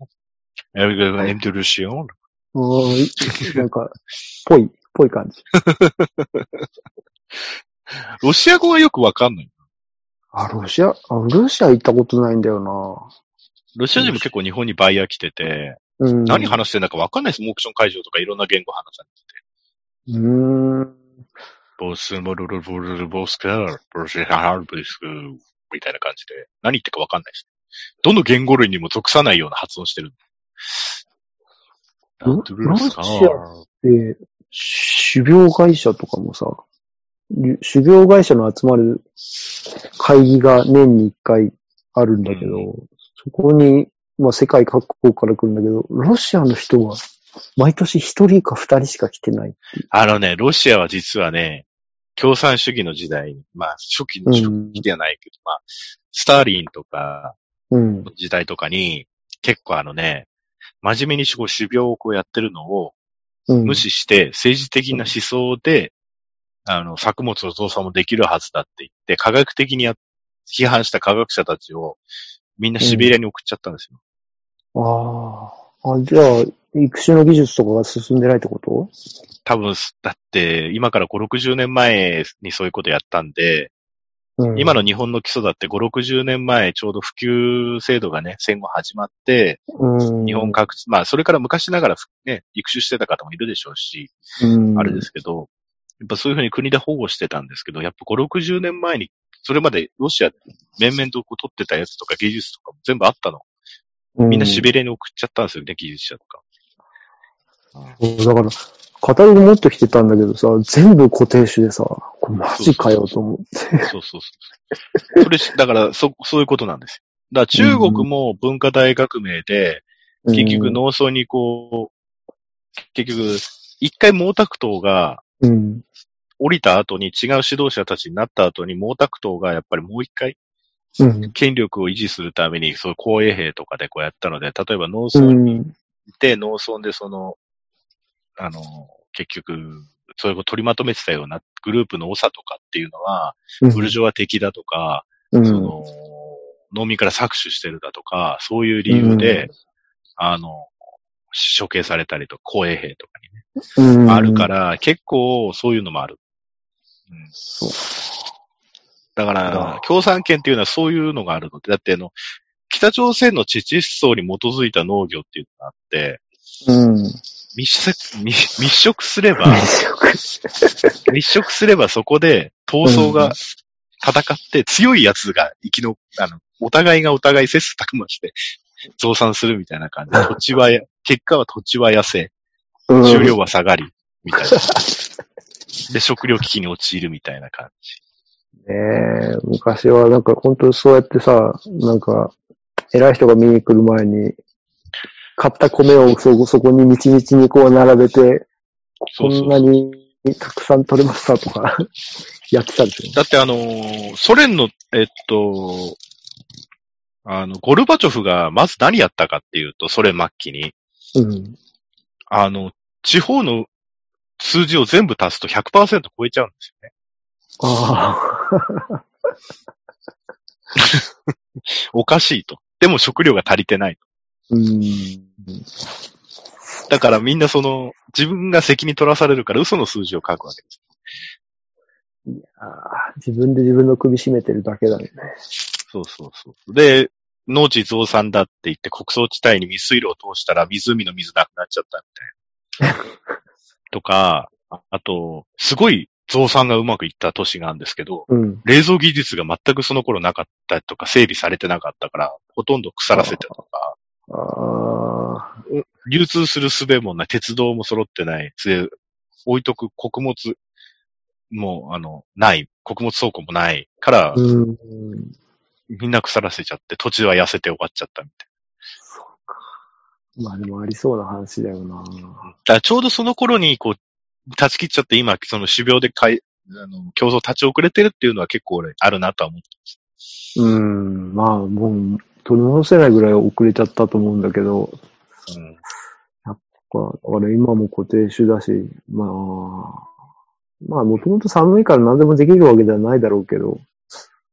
エルグエントルシオンうんなんか、ぽい、[laughs] ぽい感じ。ロシア語はよくわかんない。あ、ロシア、あ、ロシア行ったことないんだよロシア人も結構日本にバイヤー来てて、な。うん。何話してんだかわかんないです。モークション会場とかいろんな言語話されてて。うーん。ボスモルルブルルボスカー、ボスハルブリスク、みたいな感じで、何言ってるかわかんないし。どの言語類にも属さないような発音してる。ロドゥルスカーロシで、種苗会社とかもさ、り種苗会社の集まる会議が年に一回あるんだけど、うそこに、まあ世界各国から来るんだけど、ロシアの人は毎年一人か二人しか来てない。あのね、ロシアは実はね、共産主義の時代に、まあ、初期の初期ではないけど、まあ、スターリンとか時代とかに、結構あのね、真面目にこう種苗をこうやってるのをうん。無視して、政治的な思想で、あの、作物の増産もできるはずだって言って、科学的にや批判した科学者たちを、みんなシベリアに送っちゃったんですよ。ああ。あ、じゃあ、育種の技術とかが進んでないってこと？多分、だって、今から5、60年前にそういうことやったんで、うん。今の日本の基礎だって5、60年前ちょうど普及制度がね、戦後始まって、うん、日本各地、まあそれから昔ながらね、育種してた方もいるでしょうし、うん、あれですけど、やっぱそういうふうに国で保護してたんですけど、やっぱ5、60年前に、それまでロシアで面々とこう取ってたやつとか技術とかも全部あったの。みんなシベリアに送っちゃったんですよね、技術者とか。うんだから、カタログ持ってきてたんだけどさ、全部固定種でさ、これマジかよと思って。そうそうそう。それし、だから、そ、そういうことなんですよ。だから中国も文化大革命で、結局農村にこう、結局、一回毛沢東がうん。降りた後に違う指導者たちになった後に毛沢東がやっぱりもう一回うん。権力を維持するために、そう公衛兵とかでこうやったので、例えば農う村にん。いて、農村でその、あの、結局、それを取りまとめてたようなグループの長とかっていうのは、ブルジョワ的だとか、うん。その、農民から搾取してるだとか、そういう理由で、あの、処刑されたりとか、公衛兵とかにね、うん、あるから、結構そういうのもある。うん、そう。だかあら、共産権っていうのはそういうのがあるので、だってあの、北朝鮮の地地思想に基づいた農業っていうのがあって、うん。密食、密密食すれば、密食すればそこで闘争が戦って強いやつが生きの、あの、お互いがお互い切磋琢磨して増産するみたいな感じで、土地はや、結果は土地は痩せ、うん重量は下がり、みたいな。で、食料危機に陥るみたいな感じ。ねえ、昔はなんか本当にそうやってさ、なんか、偉い人が見に来る前に、買った米をそそこに道々にこう並べて、こんなにたくさん取れましたとか、[laughs] やってたんですよ。だってあのーソ連の、えっと、あの、ゴルバチョフがまず何やったかっていうと、ソ連末期に、うん。あの、地方の数字を全部足すと100%超えちゃうんですよね。ああ。[laughs] おかしいと。でも食料が足りてない。うん。だからみんなその、自分が責任取らされるから嘘の数字を書くわけです。ああ自分で自分の首絞めてるだけだね。そうそうそう。で、農地増産だって言って国葬地帯に水水路を通したら湖の水なくなっちゃったみたいな。とか、ああと、すごい増産がうまくいった都市があるんですけど、うん。冷蔵技術が全くその頃なかったとか、整備されてなかったから、ほとんど腐らせてとか。流通する術もない、鉄道も揃ってない、で置いとく穀物も、あの、ない、穀物倉庫もないから、うん。みんな腐らせちゃって、土地は痩せて終わっちゃったみたいまあでもありそうな話だよな。な。だちょうどその頃に、こう、断ち切っちゃって、今、その種苗でかい、あの、競争立ち遅れてるっていうのは結構俺、あるなとは思ってうん。まあもう、取り戻せないぐらい遅れちゃったと思うんだけど、ます。うん。だから今も固定種だし、まあ、まあもともと寒いから何でもできるわけではないだろうけど、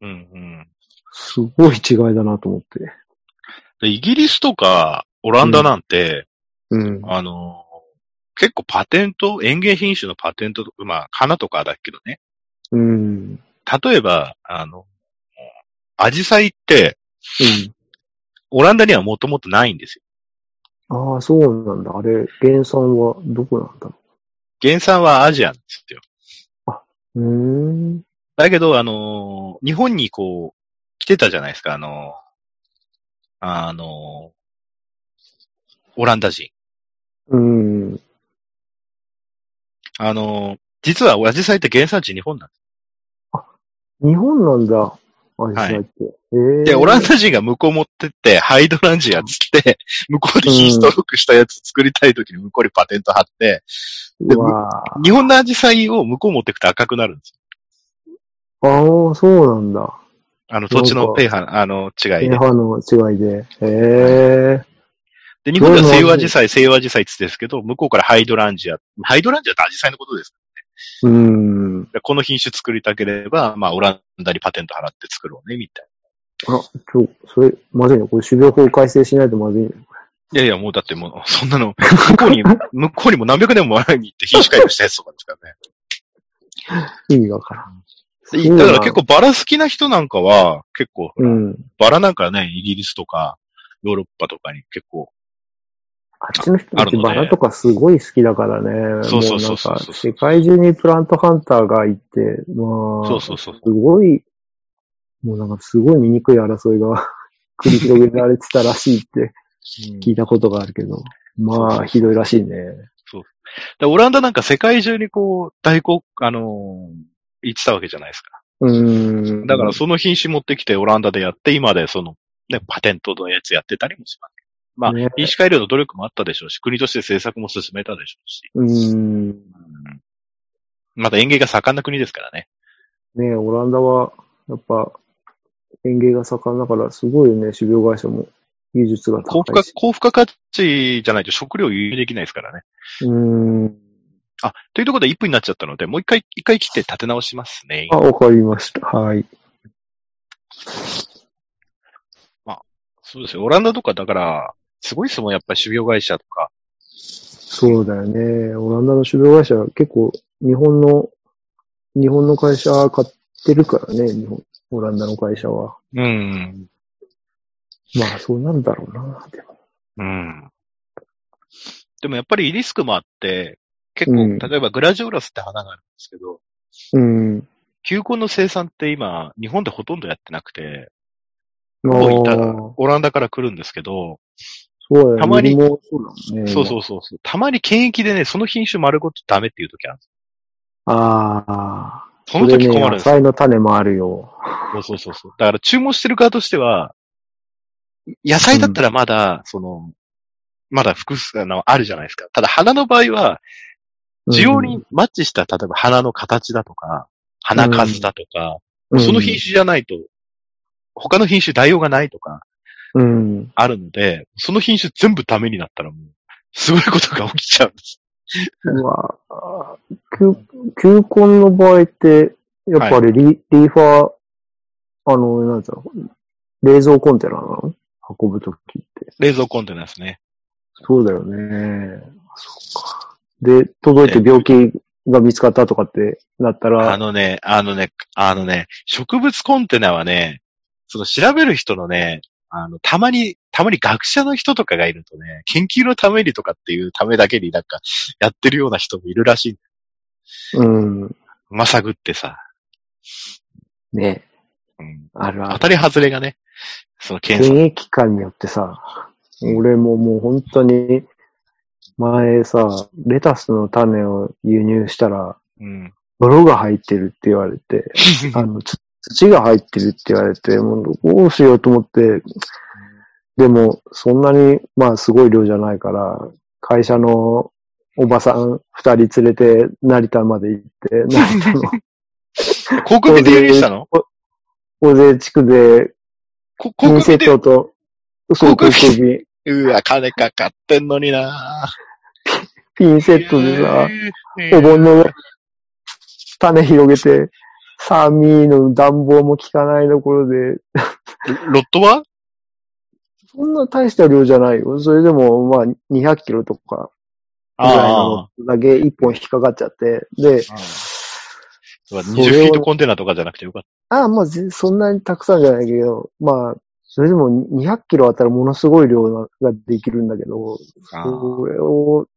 うん、うん。すごい違いだなと思って。で、イギリスとか、オランダなんて、うん。あの、結構パテント、園芸品種のパテントとか、まあ、花とかだけどね。うん。例えば、あの、アジサイって、うん。オランダにはもともとないんですよ。ああ、そうなんだ。あれ、原産はどこなんだろ原産はアジアなんですよ。う。うーん。だけど、あの、日本にこう、来てたじゃないですか、あの、あの、オランダ人。うん。あの、実はアジサイって原産地日本なんで日本なんだ。アジサイって。ええす。で、オランダ人が向こう持ってって、ハイドランジアっつって、[laughs] 向こうで品種登録したやつ作りたい時に向こうにパテント貼って、で日本のアジサイを向こう持ってくと赤くなるんですよ。ああ、そうなんだ。あの、土地のペーハー、あの、違いで。ペハの違いで。へえ。で、日本では西洋アジサイ、西洋アジサイって言ってんですけど、向こうからハイドランジア。ハイドランジアってアジサイのことです。うん。でこの品種作りたければ、まあ、オランダにパテント払って作ろうね、みたいあ、ちょ、それ、まずいね。これ、種苗法改正しないとまずいね。な。いやいや、もうだってもう、そんなの、向こうに、[laughs] 向こうにも何百年も前に行って品種改良したやつとかですからね。意味わからん。でだから結構バラ好きな人なんかは、結構、うん。バラなんかね、イギリスとか、ヨーロッパとかに結構、あっちの人たちバラとかすごい好きだからね。そうそうそうそうもうなんか、世界中にプラントハンターがいて、まあ、そうそうそう。すごい、もうなんかすごい醜い争いが [laughs] 繰り広げられてたらしいって聞いたことがあるけど、そうそうまあ、そうひどいらしいね。でオランダなんか世界中にこう、大国、あのー行ってたわけじゃないですか。うーん。だからその品種持ってきてオランダでやって、今でその、ね、パテントのやつやってたりもします。まあ、ね品種改良の努力もあったでしょうし、国として政策も進めたでしょうし。うーん。うんまた園芸が盛んな国ですからね。ねえ、オランダは、やっぱ、園芸が盛んだから、すごいよね、種苗会社も。技術が高いし。、高付加価値じゃないと食料輸入できないですからね。うーん。あ、というところで1分になっちゃったので、もう一回、一回切って立て直しますねあ、。わかりました。はい。そうですよ。オランダとかだから、すごいですもん、やっぱり種苗会社とか。そうだよね。オランダの種苗会社、結構、日本の、日本の会社買ってるからね、日本、オランダの会社は。うん。まあ、そうなんだろうな、でも。うん。でもやっぱりリスクもあって、結構、うん例えばグラジオラスって花があるんですけど、うん。球根の生産って今、日本でほとんどやってなくて、あもういたーオランダから来るんですけど、そう。たまにそうね。そうそうそうそう。たまに検疫でね、その品種丸ごとダメっていう時あるんですああ。その時困るん野ですよ。菜の種もあるよ。そうそうそうそう。だから注文してる側としては、野菜だったらまだ、その、まだ複数、あの、あるじゃないですか。ただ花の場合は、需要にマッチした、例えば花の形だとか、花数だとか、うん、その品種じゃないと、他の品種代用がないとか、うん。あるので、その品種全部ダメになったらもう、すごいことが起きちゃうんです。うわあ球球根の場合って、やっぱりリ,、リーファー、あの、なんつうの、冷蔵コンテナなの？運ぶときって。冷蔵コンテナですね。そうだよね。そっか。で、届いて病気が見つかったとかってなったあら、のね、あのね、あのね、植物コンテナはね、その調べる人のね、あの、たまに、たまに学者の人とかがいるとね、研究のためにとかっていうためだけになんか、やってるような人もいるらしい。うん。まさぐってさ、ね、うん、あるある。当たり外れがね、その検査。検疫官によってさ、俺ももう本当に、前さ、レタスの種を輸入したら、うん。泥が入ってるって言われて、[laughs] あの、つ土が入ってるって言われて、もうどうしようと思って、でも、そんなに、まあ、すごい量じゃないから、会社のおばさん二人連れて成田まで行って、成田の。[laughs] 航空便で輸入したの？大勢地区で、こピンセットと、そう、航空航空便、うわ、金かかってんのにな。ピンセットでさ、えー。お盆の種広げて、サーミーの暖房も効かないところで、ロットは？そんな大した量じゃないよ。それでも、まあ、200キロとか、ぐらいのあだけ一本引っかかっちゃって、で、あ。そ20れをフィートコンテナとかじゃなくてよかっああ、まあ、ぜそんなにたくさんじゃないけど、まあ、それでも200キロあったらものすごい量ができるんだけど、た。それを、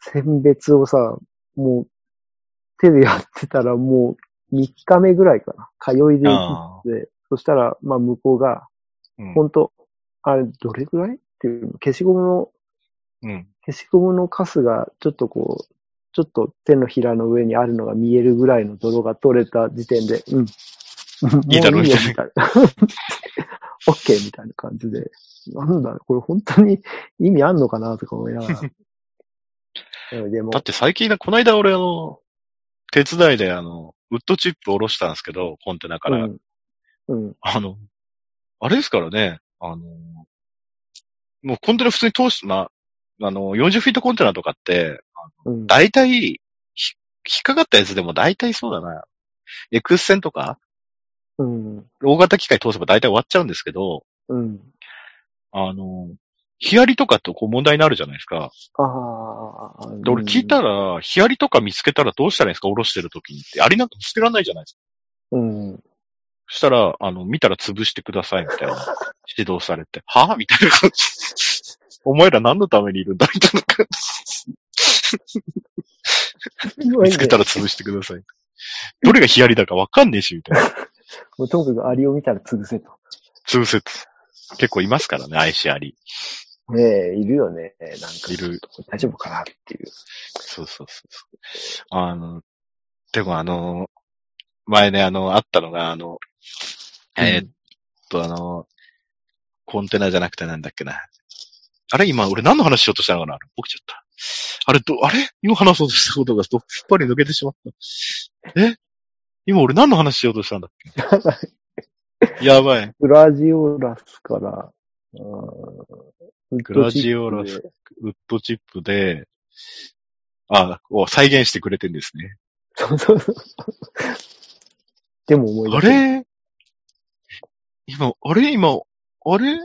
選別をさ、もう、手でやってたらもう3日目ぐらいかな。通いで行って、そしたら、まあ向こうが、うんほんと、あれ、どれぐらい？っていうの消しゴムの、うん。消しゴムのカスが、ちょっとこう、ちょっと手のひらの上にあるのが見えるぐらいの泥が取れた時点で、うん。いいだろもういいよみみたいな。オッケーみたいな感じで。なんだ、これ本当に [laughs] 意味あんのかなとか思いながら。[laughs] うんでもだ、って最近な、この間俺あの、手伝いであの、ウッドチップ下ろしたんですけど、コンテナから。うん。うん。あの、あれですからね、あの、もうコンテナ普通に通し、まあ、あの、40フィートコンテナとかって、うん。大体、ひ引っかかったやつでも大体そうだな。エクス線とか、うん。大型機械通せば大体終わっちゃうんですけど、うん。あの、ヒアリとかとこう問題になるじゃないですか。ああ。で、俺聞いたら、ヒアリとか見つけたらどうしたらいいんですか下ろしてる時にって。アリなんか見つけられないじゃないですか。うん。そしたら、あの、見たら潰してくださいみたいな指導されて、はぁ？みたいな感じ。お前ら何のためにいるんだみたいな感じ。[laughs] 見つけたら潰してください。どれがヒアリだかわかんねえし、みたいな。[laughs] もうとにかくアリを見たら潰せと。潰せと。結構いますからね、愛しアリ。ねえ、いるよね。なんか。いる。大丈夫かなっていう。そうそうそうそう。あの、でもあの、前ね、あの、あったのが、あの、えーっと、あの、コンテナじゃなくてなんだっけな。あれ今、俺何の話しようとしたのかな起きちゃった。あれ、ど、あれ？今話そうとしたことがどっぱり抜けてしまった。え？今俺何の話しようとしたんだっけ？やばい。グラジオラスから、うんグラジオラス。ウッドチップで、あ、を再現してくれてんですね。そうそうそう。でも思い出あれ？今、あれ？今、あれ？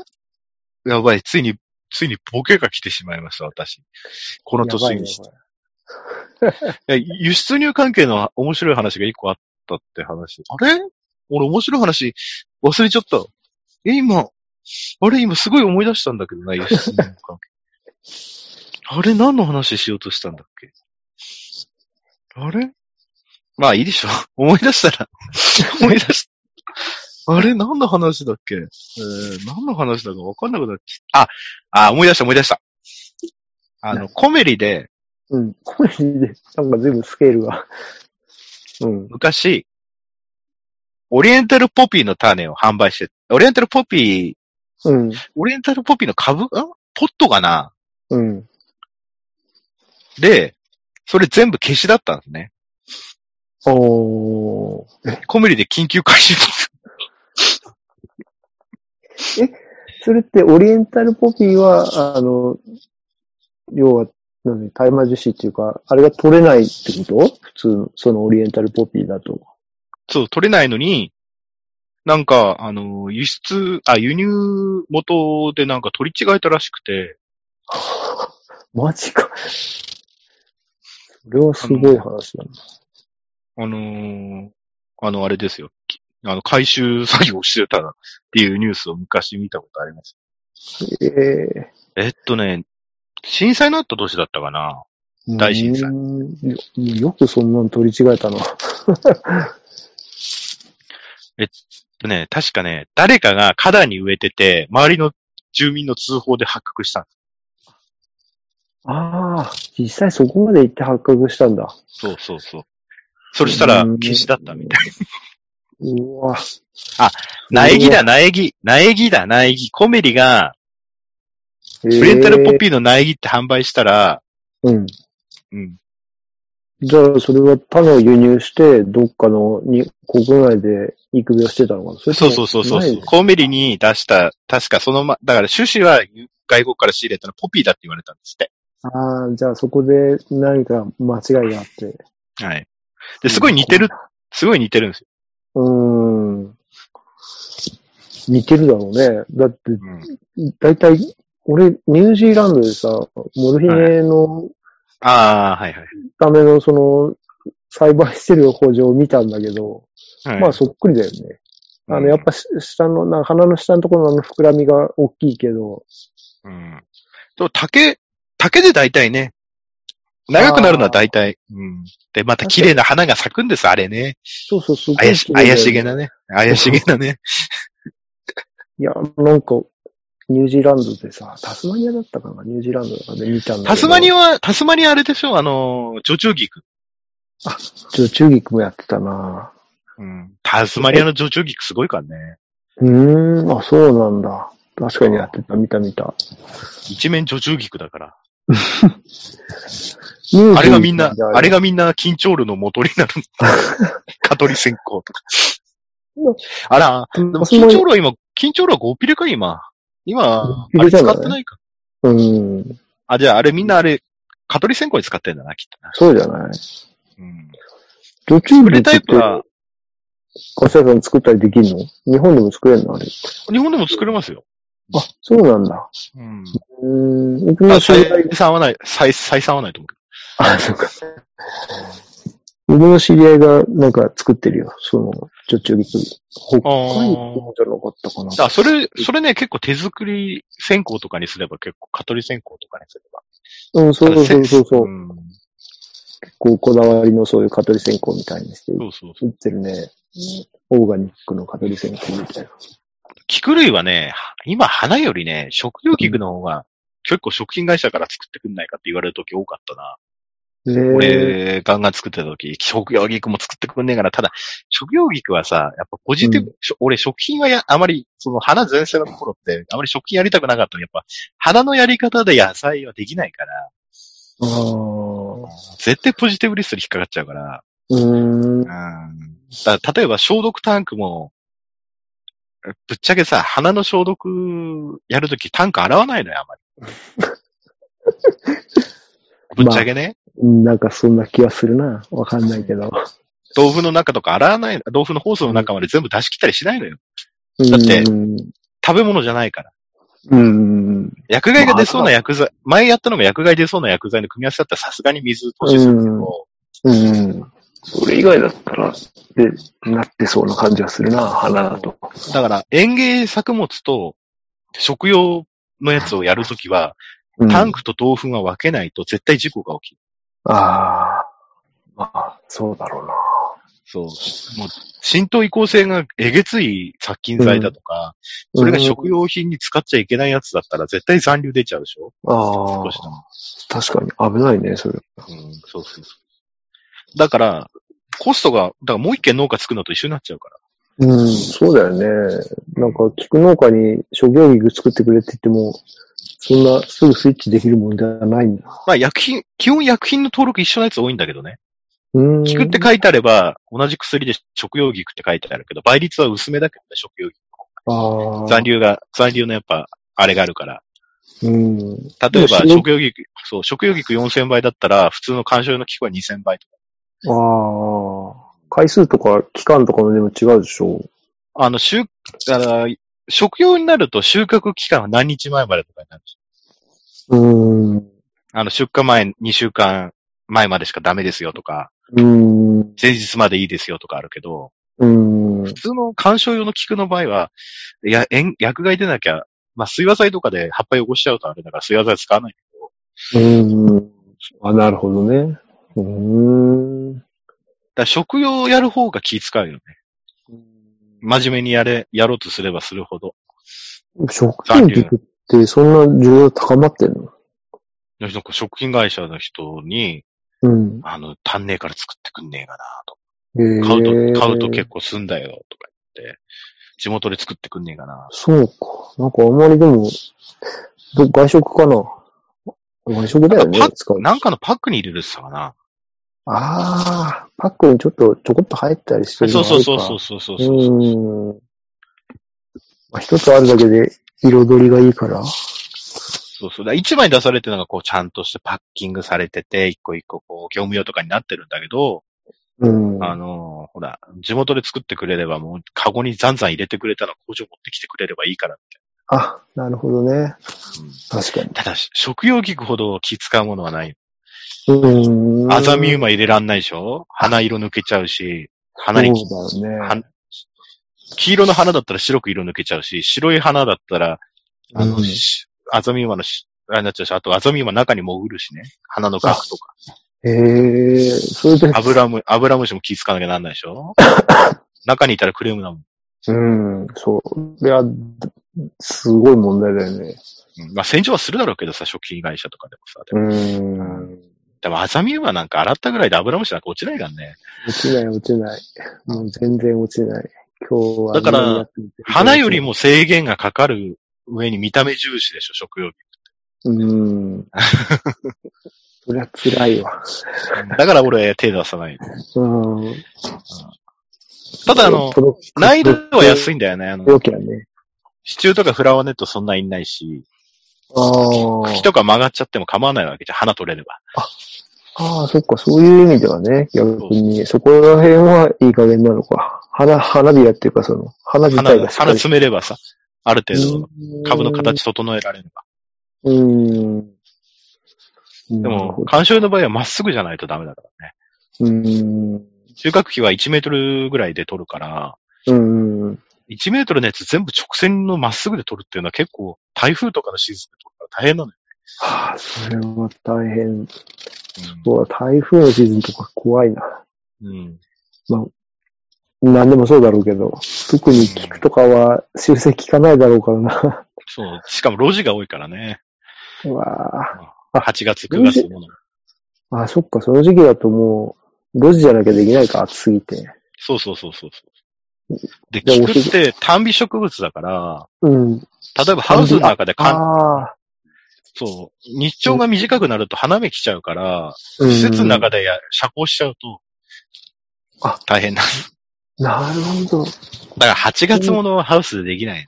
やばい、ついに、ついにボケが来てしまいました、私。この年にして。ね輸出入関係の面白い話が一個あったって話。あれ？俺面白い話忘れちゃった。え、今、あれ今すごい思い出したんだけどな、輸出入関係。あれ何の話しようとしたんだっけ？あれ？まあいいでしょ。[laughs] 思い出したら。[laughs] 思い出した。あれ何の話だっけ？えー、何の話だか分かんなくなっちゃった。あ、あ、思い出した思い出した。あの、何コメリで、うん。これで、なんか随分スケールが。[laughs] うん。昔、オリエンタルポピーの種を販売して、オリエンタルポピー、うん。オリエンタルポピーの株、ん？ポットかな？うん。で、それ全部消しだったんですね。おー。コメリで緊急回収。それってオリエンタルポピーは、あの、要は、何、大麻樹脂っていうか、あれが取れないってこと？普通の、そのオリエンタルポピーだと。そう、取れないのに、なんか、あの、輸出、あ、輸入元でなんか取り違えたらしくて、[laughs] マジか。それはすごい話だな。あのーあの、あれですよ。きあの、回収作業をしてたっていうニュースを昔見たことあります。ええっとね、震災のあった年だったかな？え大震災よよくそんなの取り違えたな。とね、確かね、誰かが花壇に植えてて、周りの住民の通報で発覚したんです。ああ、実際そこまで行って発覚したんだ。そうそうそう。それしたら、うん消しだったみたい。うわ。苗木だ、苗木。苗木だ、苗木。コメリが、オオリエンタルポピーの苗木って販売したら、うん。うん。じゃあ、それは種を輸入して、どっかのに国内で育苗してたのかな？そうそうそうそうそう。コメリに出した、確かそのま、だから種子は外国から仕入れたのポピーだって言われたんですって。ああ、じゃあそこで何か間違いがあって。はい。で、すごい似てる、すごい似てるんですよ。うーん。似てるだろうね。だって、うん。だいたい、俺、ニュージーランドでさ、モルヒネのああ、はいはい。ためのその、栽培してる補助を見たんだけど、はい、まあそっくりだよね。あの、やっぱし下の、な鼻の下のところのあの膨らみが大きいけど、うん。と、竹、竹で大体ね、長くなるのは大体、うん。で、また綺麗な花が咲くんです、あれね。そうそう、すごい怪し怪しげなね。怪しげなね。いや、なんか、ニュージーランドでさ、タスマニアだったかなニュージーランドとかで見たんだけど。タスマニアは、タスマニアあれでしょ？あの、女中菊。ちょっと中菊もやってたなうん。タスマニアの女中菊すごいからね。うーん、あ、そうなんだ。確かにやってた、見た見た。一面女中菊だから。[laughs] あれがみんなあれがみんな緊張ルの元になる。蚊取り線香とか。あら、ででも緊張ルは今、緊張ルは5ピレか今。今、あれ使ってないか。うん。あ、じゃああれみんなあれ、蚊取り線香に使ってんだな、きっとな。そうじゃない。うん。女中スプレー菊って、タイプは、カセさん作ったりできるの？日本でも作れるのあれ。日本でも作れますよ。あ、そうなんだ。うん。うーん。採算はない、採採算はないと思うけあ、そうか。僕の知り合いがなんか作ってるよ。その、女中菊。北海道じゃなかったかな。ど。あ、それ、それね、結構手作り線香とかにすれば結構、蚊取り線香とかにすれば。うん、そうそうそうそうそう。ん。結構こだわりのそういう蚊取り線香みたいにしてそうそうそう。売ってるね。オーガニックの蚊取り線香みたいな。菊類はね、今花よりね、食用菊の方が、結構食品会社から作ってくんないかって言われる時多かったな。俺、ガンガン作ってた時、食用菊も作ってくんねえから、ただ、食用菊はさ、やっぱポジティブ、しょ俺食品はや、あまり、その花前線のところって、あまり食品やりたくなかったのやっぱ、花のやり方で野菜はできないから。絶対ポジティブリストに引っかかっちゃうから、うーん。うん。だ例えば消毒タンクも、ぶっちゃけさ、鼻の消毒やるときタンク洗わないのよ、あまり。[laughs] ぶっちゃけね。なんかそんな気がするな。わかんないけど。豆腐の中とか洗わない、豆腐のホースの中まで全部出し切ったりしないのよ。だってうん。食べ物じゃないから。うん。薬害が出そうな薬剤、前やったのが薬害出そうな薬剤の組み合わせだったらさすがに水投資するけど、うん。それ以外だったら、で、なってそうな感じはするな、花だと。だから園芸作物と食用のやつをやるときは、うんタンクと豆腐は分けないと絶対事故が起きる。ああ。まあ、そうだろうな。そう。もう、浸透移行性がえげつい殺菌剤だとか、それが食用品に使っちゃいけないやつだったら絶対残留出ちゃうでしょ？ああ。少しでも。確かに危ないね、それ。うん、そうそうそう。だから、コストが、だからもう一軒農家作るのと一緒になっちゃうから。うん、そうだよね。なんか、菊農家に諸行菊作ってくれって言っても、そんなすぐスイッチできるもんじゃないんだ。まあ薬品、基本薬品の登録一緒のやつ多いんだけどね。うん。菊って書いてあれば、同じ薬で食用菊って書いてあるけど、倍率は薄めだけどね、食用菊。ああ。残留が、残留のやっぱ、あれがあるから。うん。例えば、食用菊、そう、食用菊4000倍だったら、普通の観賞用の菊は2000倍とか。ああ。回数とか期間とかもでも違うでしょあの、収、だから、食用になると収穫期間は何日前までとかになるし。うん。あの、出荷前2週間前までしかダメですよとか、うん。前日までいいですよとかあるけど、うん。普通の観賞用の菊の場合は、いや、塩薬害出なきゃ、まあ、水和剤とかで葉っぱ汚しちゃうとあれだから水和剤使わないけど、うん。あ、なるほどね。うん。だ食用やる方が気使うよね。真面目にやれ、やろうとすればするほど。食品菊ってそんな需要高まってんの？なんか食品会社の人に、うん。あの、足んねえから作ってくんねえかなと。え買うーと、買うと結構すんだよとか言って、地元で作ってくんねえかな。そうか。なんかあんまりでも、ど外食かな外食だよねなんかのパックに入れるって言ってたかな。ああ、パックにちょっと、ちょこっと入ったりしてるそうそうそうそうそうそうう。ん。まあ、一つあるだけで彩りがいいから。そうそう。だ一枚出されてるのがこうちゃんとしてパッキングされてて、一個一個こう業務用とかになってるんだけど、うん。あの、ほら、地元で作ってくれればもうカゴにザンザン入れてくれたら工場持ってきてくれればいいからって。あ、なるほどね。うん確かに。ただし、食用菊ほど気使うものはない。うん。アザミウマ入れらんないでしょ？花色抜けちゃうし、花に、そうだよね。は黄色の花だったら白く色抜けちゃうし、白い花だったら、あの、うんしアザミウマのし、あれになっちゃうし、あとアザミウマ中に潜るしね。花の核とか。へえ、それで、油む、油虫も気使わなきゃなんないでしょ？[coughs] 中にいたらクレームだもん。うん、そう。いや、すごい問題だよね。うんまあ、洗浄はするだろうけどさ、食品会社とかでもさ。でうも、ん。でもアザミウマなんか洗ったぐらいで油虫なんか落ちないからね。落ちない落ちない。もう全然落ちない。今日は。だから、花より。も制限がかかる上に見た目重視でしょ、食用うん。[laughs] そりゃ辛いわ。だから俺手出さない。うん。ただあの、難易度は安いんだよね。あの、良きゃね。支柱とかフラワーネットそんないんないし。茎とか曲がっちゃっても構わないわけじゃん。花取れれば。ああ、そっか、そういう意味ではね、逆に、そこら辺はいい加減なのか。花、花びらっていうか、その、花自花、体がしっかり花詰めればさ、ある程度うん株の形整えられれば。うん。ででも、観賞用の場合はまっすぐじゃないとダメだからね。うん。収穫期は1メートルぐらいで取るから、うん。1メートルのやつ全部直線のまっすぐで取るっていうのは結構台風とかのシーズンで取るから大変なのよ。はあ、それは大変。うんそうだ台風のシーズンとか怖いな。うん。何でもそうだろうけど、特に菊とかは修正効かないだろうからな。そう。しかも路地が多いからね。うわあ8月、9月のもの。あ、そっか、その時期だともう、路地じゃなきゃできないか、暑すぎて。そうそうそうそうそう。で、菊って単美植物だから、うん。例えばハウスの中でかん、ああ。そう、日照が短くなると花芽来ちゃうから、うん施設の中でや遮光しちゃうと、あ大変な。[laughs] なるほど。だから8月ものはハウスでできない。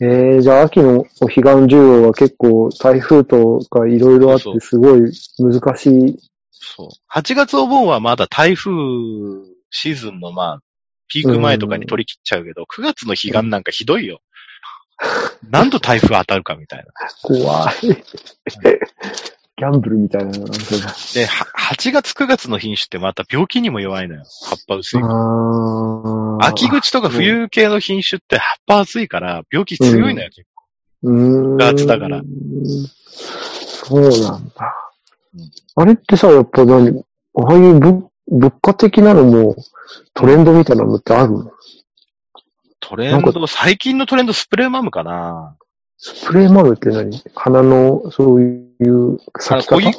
ええじゃあ秋のお彼岸需要は結構台風とかいろいろあってすごい難しい。そう。8月お盆はまだ台風シーズンのまあ、ピーク前とかに取り切っちゃうけど、9月の彼岸なんかひどいよ。何度台風当たるかみたいな。怖い。ギャンブルみたいな。で、は8月9月の品種ってまた病気にも弱いのよ。葉っぱ薄いから。秋口とか冬系の品種って葉っぱ厚いから病気強いのよ、結構。うーん。夏だから。そうなんだうん。あれってさ、やっぱ何？ああいう物物価的なのもトレンドみたいなのってあるの？トレンド、最近のトレンドスプレーマムかな？スプレーマムって何？花のそういう咲き方？い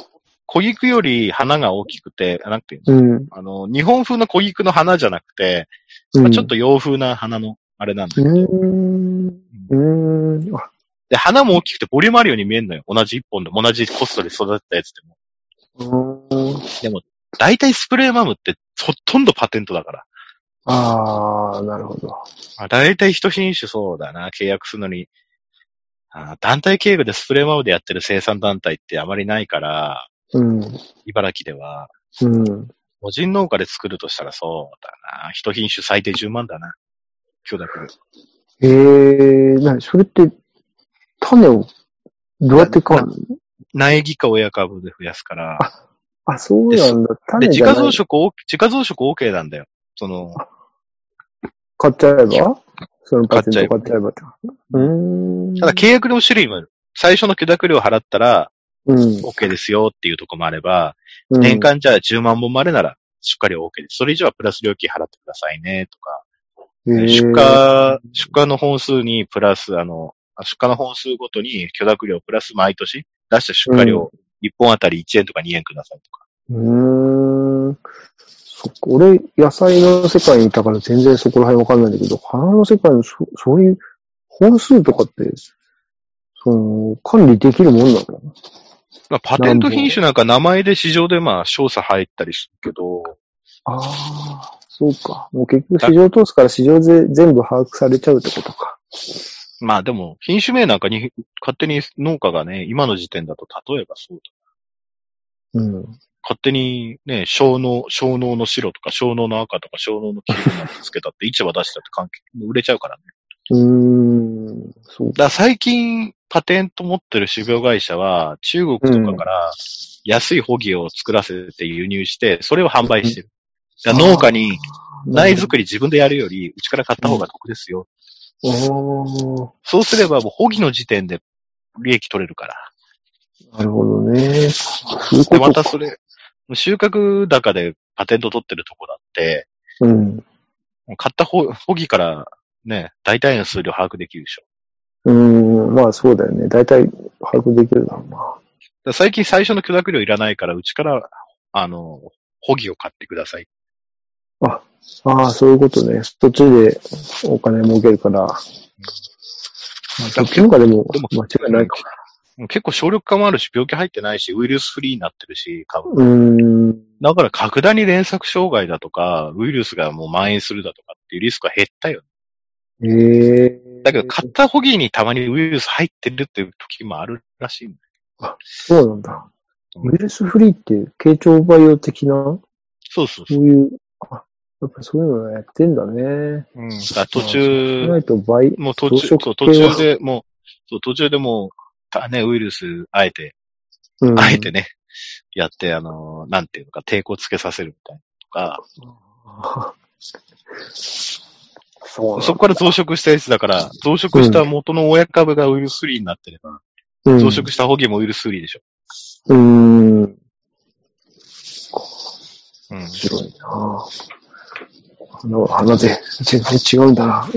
小菊より花が大きくて、なんていうの？うん。あの、日本風の小菊の花じゃなくて、うん。まあ、ちょっと洋風な花の、あれなんだうけど。うーん。あで、花も大きくてボリュームあるように見えるのよ。同じ一本で、同じコストで育てたやつでも。うーん。大体スプレーマムってほとんどパテントだから。ああ、なるほど。まあ、大体一品種そうだな、契約するのに。あー団体経由でスプレーマムでやってる生産団体ってあまりないから、うん。茨城では。うん。個人農家で作るとしたらそうだな。一品種最低10万だな。許諾。ええー、なに、それって、種を、どうやって買うの？苗木か親株で増やすから。あ、そうなんだ。で、自家増殖自家増殖 OK なんだよ。その、買っちゃえば？そのパテント買買っちゃえばうーん。ただ契約の種類もある。最初の許諾料払ったらうん。OK ですよっていうとこもあれば、うん年間じゃあ10万本までなら出荷料 OK です。それ以上はプラス料金払ってくださいね、とか。出荷、出荷の本数にプラス、あの、出荷の本数ごとに許諾料プラス毎年出した出荷量、1本あたり1円とか2円くださいとか。うーん。そっか、俺、野菜の世界にいたから全然そこら辺わかんないんだけど、花の世界のそそういう本数とかって、その、管理できるもんなの？まあ、パテント品種なんか名前で市場でまあ、少佐入ったりするけど、ああ、そうか。もう結局市場通すから市場で全部把握されちゃうってことか。まあでも、品種名なんかに勝手に農家がね、今の時点だと例えばそうだ。うん。勝手にね、小農、小農の白とか小農の赤とか小農の黄色なんてつけたって市場出したって関係、売れちゃうからね。うーん、そうだ最近パテント持ってる種苗会社は中国とかから安いホギを作らせて輸入して、それを販売してる。だから農家に苗作り自分でやるより、うちから買った方が得ですよ。あーそうすればもうホギの時点で利益取れるから。なるほどね。そういうで。またそれ、収穫高でパテント取ってるとこだって、うん。買ったホホギからね、大体の数量把握できるでしょ。うーん、まあそうだよね。大体把握できるだろうな。だから最近最初の許諾料いらないから、うちから、あの、ホギを買ってください。ああ、そういうことね。途中でお金儲けるから。まあ、そっちの方がでも間違いないか結構省力化もあるし、病気入ってないし、ウイルスフリーになってるし、株。な。うーん。だから格段に連作障害だとか、ウイルスがもう蔓延するだとかっていうリスクが減ったよ。ええだけど、買ったホギーにたまにウイルス入ってるっていう時もあるらしいんだよ。そうなんだ。ウイルスフリーって、傾聴バイオ的な、そうそうそう。そういう、あ、やっぱそういうのやってんだね。うん。だから途し中、ないとバイ、もう途中、そう途中でもう、そう、途中でもう、たね、ウイルス、あえて、うんあえてね、やって、あの、なんていうのか、抵抗つけさせるみたいなとか、[laughs] そうなんだそこから増殖したやつだから、増殖した元の親株がウイルスフリーになってれば、うん増殖したホギもウイルスフリーでしょ。うーん。うん。面白いな花は花で全然違うんだな。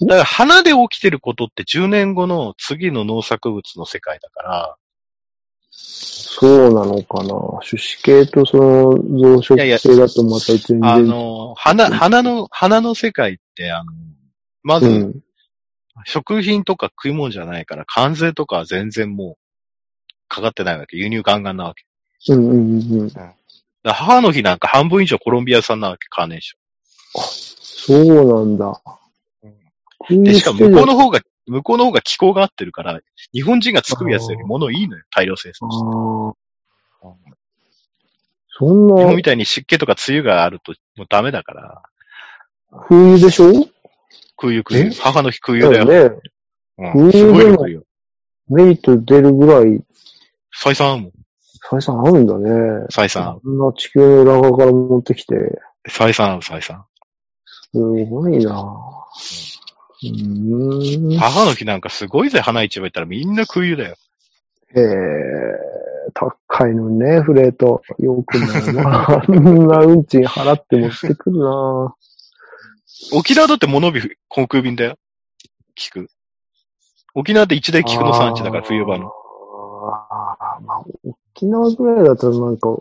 だから花で起きてることって10年後の次の農作物の世界だから、そうなのかな種子系とその増殖いやいや系だとまた全然。あの、花、花の、花の世界って、あの、まず、うん。食品とか食い物じゃないから、関税とかは全然もう、かかってないわけ。輸入ガンガンなわけ。うんうんうん。だから母の日なんか半分以上コロンビア産なわけ、カーネーシそうなんだ。ョン。で、しかも向こうの方が、向こうの方が気候が合ってるから、日本人が作るやつより物いいのよ、大量生産して。ああ。そんな日本み、たいに湿気とか梅雨があるともうダメだから、冬でしょ？空輸空輸。え？母の日空輸だよ。ね。うん、空輸。メリット出るぐらい採算あるもん。採算あるんだね。採算ある。こんな地球の裏側から持ってきて、採算ある、採算。すごいなうーん。母の日なんかすごいぜ、花市場行ったらみんな空輸だよ。ええ高いのにね、フレート。よくないな。あんな運賃払って持ってくるな沖縄だって物火航空便だよ。聞く。沖縄って一大菊の産地だから、冬場の。ああ、まあ、沖縄ぐらいだとなんか、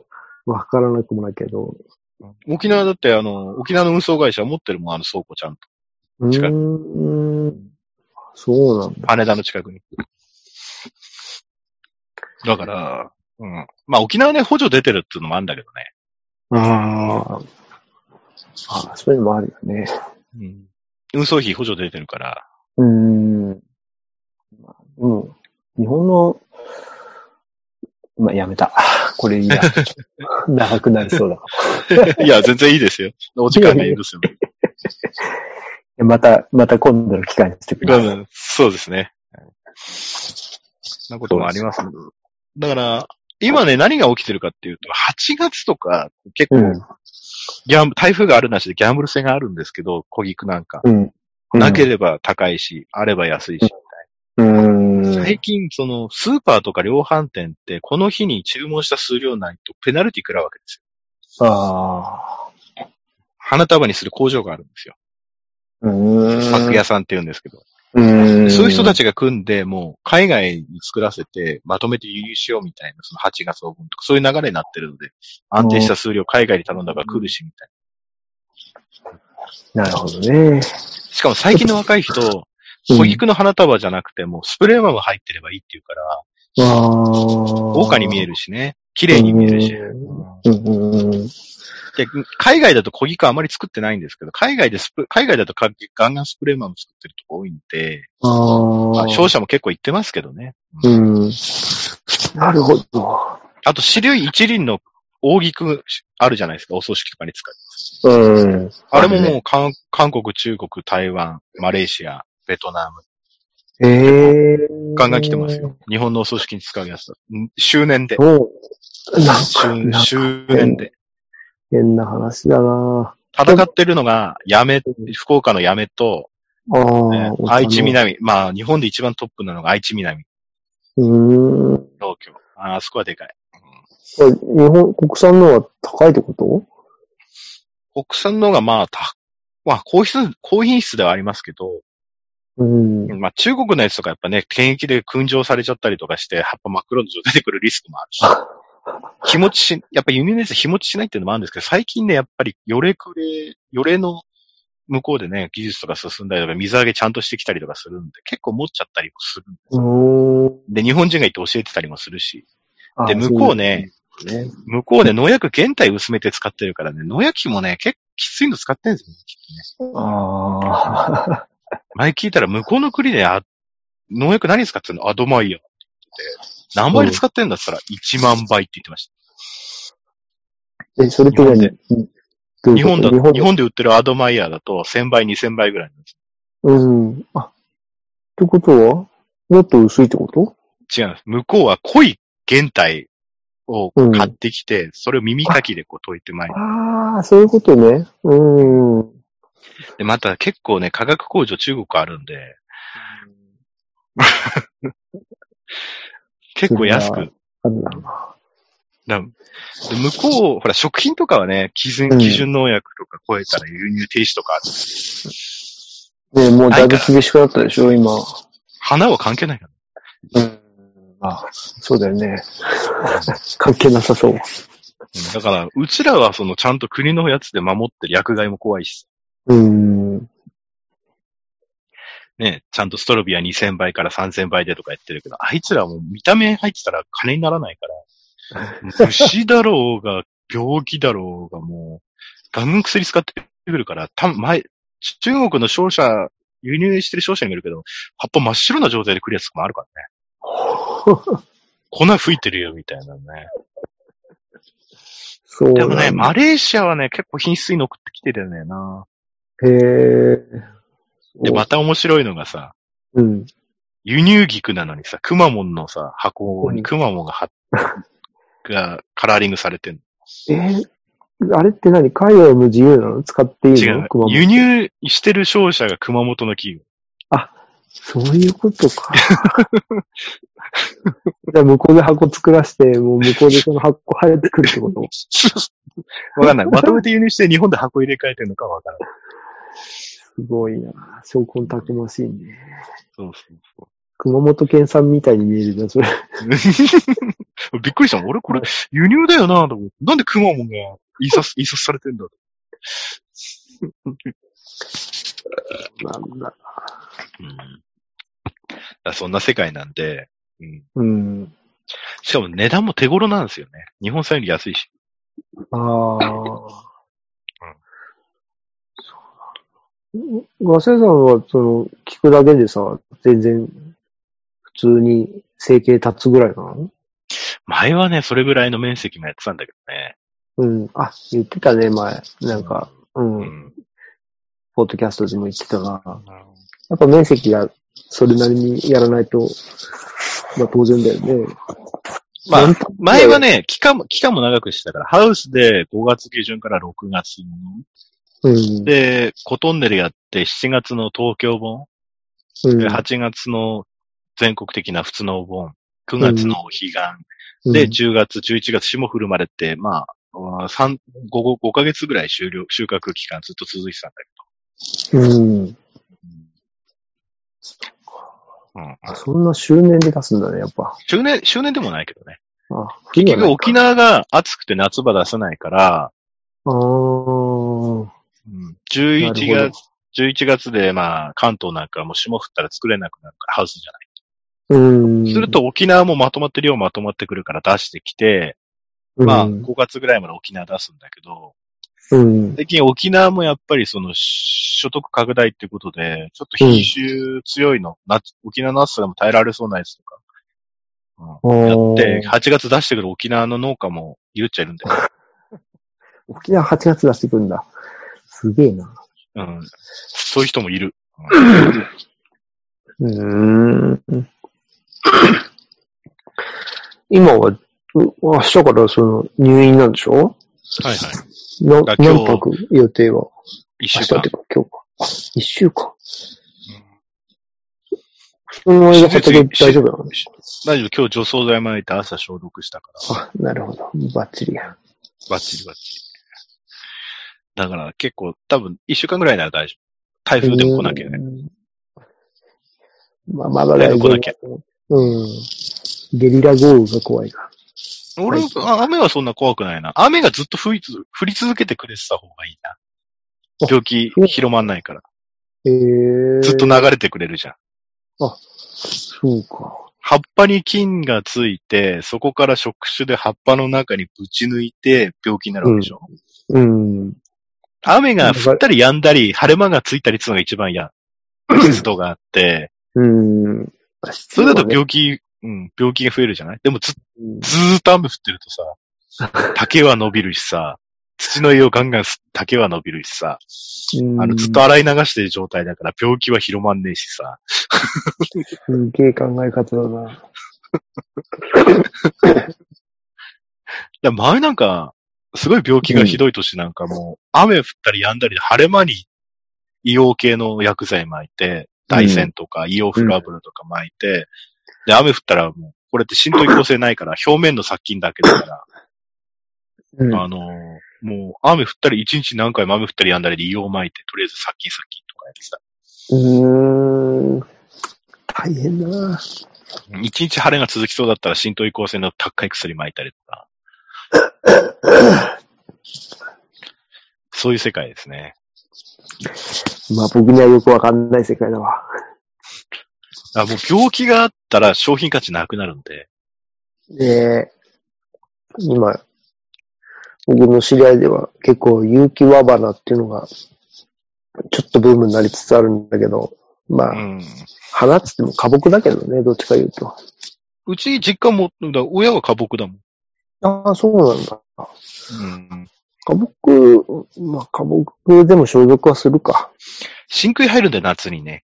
わからなくもないけど。沖縄だって、あの、沖縄の運送会社持ってるもん、あの倉庫ちゃんと。う近いーん。そうなんだ。羽田の近くに。だから、うん。まあ沖縄ね、補助出てるっていうのもあるんだけどね。ああ。あそういうのもあるよね。うん。運送費補助出てるから。うーん。まあ、でも、日本の、まあ、やめた。[laughs] これいいや。長くなりそうだか [laughs] いや、全然いいですよ。お時間が許すよ。ら。また、また今度の機会にしてくれ。うんそうですね。そんなこともありますね。だから、今ね、何が起きてるかっていうと、8月とか、結構、うん。ギャン台風があるなしでギャンブル性があるんですけど、小菊なんか。うん。なければ高いし、あれば安いし。最近、その、スーパーとか量販店って、この日に注文した数量ないとペナルティ食らうわけですよ。ああ。花束にする工場があるんですよ。うーん。パック屋さんって言うんですけど。うーん。そういう人たちが組んで、もう、海外に作らせて、まとめて輸入しようみたいな、その8月分とか、そういう流れになってるので、安定した数量海外に頼んだから来るし、みたいなるほどね。な。しかも最近の若い人、うん小菊の花束じゃなくても、スプレーマム入ってればいいっていうから、ああ。豪華に見えるしね。綺麗に見えるし。で、海外だと小菊あまり作ってないんですけど、海外でスプ、海外だとかガンガンスプレーマム作ってるとこ多いんで、あまあ、あ。商社も結構行ってますけどね。うん。なるほど。あと、支流一輪の大菊あるじゃないですか、お葬式とかに使う。うん。あれももう韓韓国、中国、台湾、マレーシア、ベトナム、ええガンガン来てますよ。。日本のお葬式に使うやつ。ん周年で。そう。なんか、周年で。変な話だな戦ってるのが、やめ、福岡のやめと、あねあ、愛知南。まあ、日本で一番トップなのが愛知南、うーん。東京。ああそこはでかい。日本、国産のは高いってこと？国産の方がまあ、た、まあ、高品質、高品質ではありますけど、うん。まあ、中国のやつとかやっぱね、検疫で燻蒸されちゃったりとかして、葉っぱ真っ黒の状態でくるリスクもあるし。[laughs] 日持ちし、やっぱ輸入のやつ日持ちしないっていうのもあるんですけど、最近ね、やっぱり、よれくれ、よれの向こうでね、技術とか進んだりとか、水揚げちゃんとしてきたりとかするんで、結構持っちゃったりもするんですうよ。で、日本人がいて教えてたりもするし。あで、向こうね、そうね。向こうで農薬原体薄めて使ってるからね、農薬費もね、結構きついの使ってるんですよね、きっとね。ああ。前聞いたら向こうの国で、あ、農薬何使ってるの？アドマイヤーって言ってて、何倍で使ってんだって言ったら1万倍って言ってましえ、それって何日本だ、日本で売ってるアドマイヤーだと1000倍、2000倍ぐらいなんです。うん。あ、ってことはもっと薄いってこと？違うんです。向こうは濃い原体を買ってきて、それを耳かきでこう溶いて前に。ああ、そういうことね。うん。で、また結構ね、化学工場中国あるんで、結構安く。だ向こう、ほら、食品とかはね、基準、うん基準農薬とか超えたら輸入停止とかある。ねもうだいぶ厳しくなったでしょ、今。花は関係ないから。うん。あ、そうだよね。[laughs] 関係なさそう。うんだから、うちらはそのちゃんと国のやつで守ってる薬害も怖いし、うん。ね、ちゃんとストロビア2000倍から3000倍でとかやってるけど、あいつらはもう見た目入ってたら金にならないから、虫だろうが、病気だろうがもう、ガンガン薬使ってくるから、た前、中国の商社、輸入してる商社にもいるけど、葉っぱ真っ白な状態で来るやつとかもあるからね。粉吹いてるよ、みたいなね。そうでもね、マレーシアはね、結構品質に残ってきてるんだよな。へえ。で、また面白いのがさ、うん。輸入菊なのにさ、くまモンのさ、箱にくまモンがは、[laughs] がカラーリングされてんえーあれって何？海外も自由なの？使っていいの？違うの熊。本輸入してる商社が熊本の企業。そういうことか。[laughs] じゃあ向こうで箱作らせて、もう向こうでその箱入ってくるってこと？[laughs] わかんない。まとめて輸入して日本で箱入れ替えてるのかわからない。すごいな。証拠たくましいね。そうそうそう。熊本県産みたいに見えるな、それ。[laughs] びっくりしたもん。俺これ輸入だよなと思って。なんでクマモンが印刷、[laughs] 印刷されてんだ [laughs] なんだ。うん。だそんな世界なんで、うん。うん。しかも値段も手頃なんですよね。日本産より安いし。ああ。そうガセさんは、その、聞くだけでさ、全然、普通に生計立つぐらいなの？前はね、それぐらいの面積もやってたんだけどね。うん。あ、言ってたね、前。なんか、うん。うん。ポッドキャストでも言ってたな。やっぱ面積がそれなりにやらないと、まあ当然だよね。まあ前はね、期間も、期間も長くしてたから、ハウスで5月下旬から6月うん。で、コトンネルやって7月の東京本、うんで8月の全国的な普通のお盆、9月のお彼岸、うんで、10月、11月、霜降るまでって、まあ、三5、5ヶ月ぐらい終了、収穫期間ずっと続いてたんだけうん。ど。うん。あそんな周年で出すんだね、やっぱ。周年、周年でもないけどね。あ、結局沖縄が暑くて夏場出さないから、ああ。うん、な11る月、11月でまあ関東なんかはもう霜降ったら作れなくなるからハウスじゃない。うん。すると沖縄もまとまって量まとまってくるから出してきて、まあうん5月ぐらいまで沖縄出すんだけど、うん。最近沖縄もやっぱりその所得拡大っていうことで、ちょっと品種強いの、夏沖縄の暑さでも耐えられそうなやつとか、うん、やって、8月出してくる沖縄の農家もいるっちゃいるんだよ。[laughs] 沖縄8月出してくるんだ。すげえな。うん。そういう人もいる。うーん。今は、う明日からその入院なんでしょ？はいはい。何泊予定は？一週間明日か今日か。あ、一週間。その間畑大丈夫なの？大丈夫、今日除草剤撒いて朝消毒したから。あ、なるほど。バッチリや。バッチリバッチリ。だから結構、多分一週間ぐらいなら大丈夫。台風でも来なきゃね。うんまあ、まだ大丈夫。来なきゃうん。ゲリラ豪雨が怖いな。俺、あ雨はそんな怖くないな。雨がずっと降りつ降り続けてくれてた方がいいな。あ病気広まんないから。えー、ずっと流れてくれるじゃん。そうか。葉っぱに菌がついて、そこから触手で葉っぱの中にぶち抜いて病気になるわけでしょ。うん。雨が降ったり止んだり、晴れ間がついたりっていうのが一番嫌。湿度があって、うん。それだと病気、うん、病気が増えるじゃない？でもずうんずーっと雨降ってるとさ、竹は伸びるしさ、土の栄養ガンガン竹は伸びるしさ、うんあの、ずっと洗い流してる状態だから病気は広まんねえしさ。すげえ考え方だな。[laughs] だ前なんか、すごい病気がひどい年なんかもう、雨降ったり止んだりで晴れ間に硫黄系の薬剤巻いて、大山とか硫黄フラブルとか巻いて、で、雨降ったらもう、これって浸透移行性ないから、表面の殺菌だけだから、うん。あのーもう雨降ったり、一日何回も雨降ったり止んだりで硫黄巻いて、とりあえず殺菌殺菌とかやってた。うーん。大変だな。一日晴れが続きそうだったら浸透移行性の高い薬巻いたりとか。[laughs] そういう世界ですね。まあ僕にはよくわかんない世界だわ。あもう病気があったら商品価値なくなるんで。で、今、僕の知り合いでは結構有機ワバナっていうのが、ちょっとブームになりつつあるんだけど、まあ、うん。花っつっても花木だけどね、どっちか言うと。うち実家も、だ親は花木だもん。ああ、そうなんだ。うん。花木、まあ花木でも消毒はするか。真空入るんだよ、夏にね。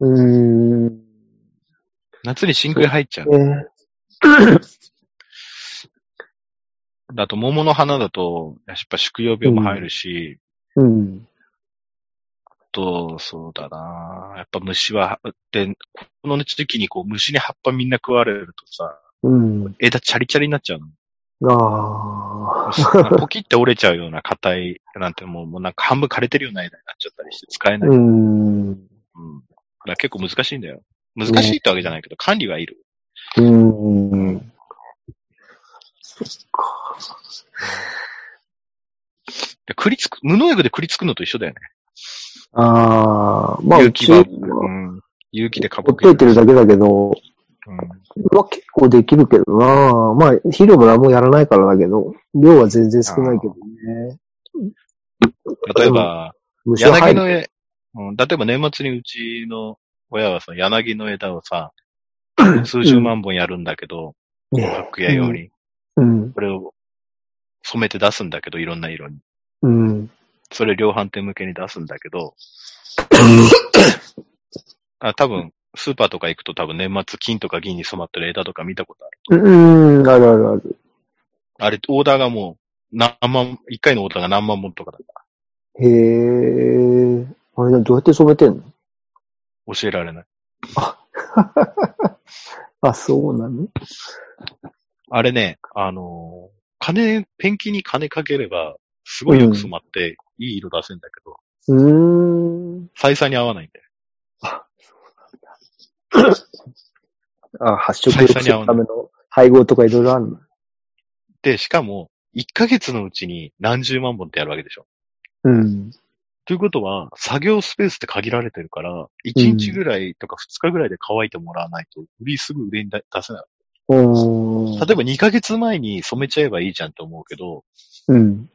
うーん。夏に真空入っちゃう。ねだと桃の花だと、やっぱ宿葉病も入るし、うん。あと、そうだなやっぱ虫は、で、この時期にこう虫に葉っぱみんな食われるとさ、うん。枝チャリチャリになっちゃうの。ああ。[laughs] ポキって折れちゃうような硬い、なんてもう、もうなんか半分枯れてるような枝になっちゃったりして使えない。ううん。ん。だから結構難しいんだよ。難しいってわけじゃないけど、管理がいる。うーん。そっか。で栗つく、無農薬で栗つくのと一緒だよね。ああ、まあ、有機は、はうん。有機でかほっといてるだけだけど、うん。まあ結構できるけどなまあ、肥料も何もやらないからだけど、量は全然少ないけどね。例えば。柳の絵、うん、例えば年末にうちの親はさ、柳の枝をさ、数十万本やるんだけど、楽屋用に、うん。これを染めて出すんだけど、いろんな色に。うん。それ量販店向けに出すんだけど、[laughs] あ多分、スーパーとか行くと多分年末金とか銀に染まってる枝とか見たことある。うん、あるあるある。あれ、オーダーがもう、何万、一回のオーダーが何万本とかだった。へえ。あれ、どうやって染めてんの？教えられない。[laughs] あ、そうなの？あれね、あのー金、ペンキに金かければ、すごいよく染まって、いい色出せんだけど、うーん。採算に合わないんだよ。[coughs] あ、発色良くするための配合とかいろいろあるの？で、しかも、1ヶ月のうちに何十万本ってやるわけでしょ。うん。ということは、作業スペースって限られてるから、1日ぐらいとか2日ぐらいで乾いてもらわないと、売りすぐ売れに出せない。うーん。例えば2ヶ月前に染めちゃえばいいじゃんって思うけど、うん。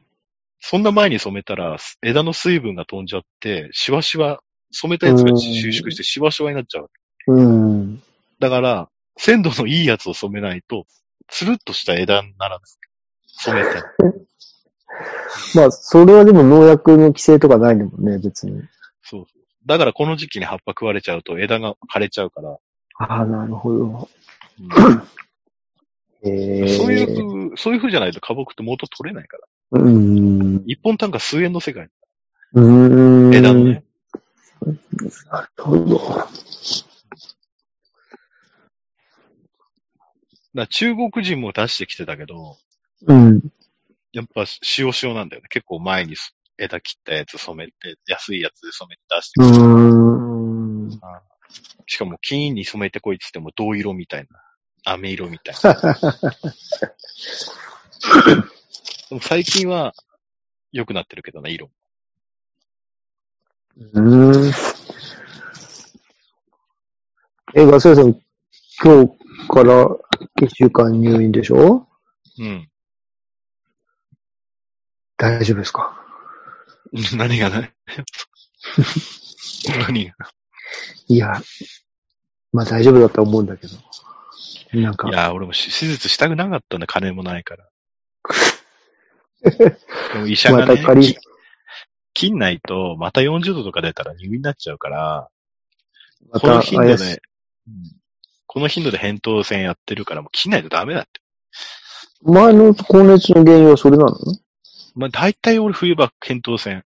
そんな前に染めたら、枝の水分が飛んじゃって、シワシワ、染めたやつが収縮してシワシワになっちゃう。うん。だから、鮮度のいいやつを染めないと、つるっとした枝にならない。染めて。[laughs] まあ、それはでも農薬の規制とかないのもんね、別に。そうそう。だからこの時期に葉っぱ食われちゃうと枝が枯れちゃうから、ああ、なるほど。うんへえ。そういう風、そういう風じゃないと花木って元取れないから。うーん。一本単価数円の世界。うーん。枝のね。なるほど。だから中国人も出してきてたけど、うん。やっぱ塩塩なんだよね。結構前に枝切ったやつ染めて、安いやつで染めて出してうきて。ーん。しかも金に染めてこいって言っても銅色みたいな。飴色みたいな。[laughs] でも最近は良くなってるけどね、色。うーん。え、ガス屋さん、今日から一週間入院でしょ？うん。大丈夫ですか？[laughs] 何がない？[laughs] 何が？いや、まあ大丈夫だと思うんだけど。なんか。い、や、俺もし手術したくなかったんだ、金もないから。[laughs] でも医者がね、また仮き金ないと、また40度とか出たら入院になっちゃうから、まこのた怪しい。頻度で、うんこの頻度で扁桃腺やってるから、もう切んないとダメだって。前の高熱の原因はそれなの？まあ、大体俺冬場扁桃腺、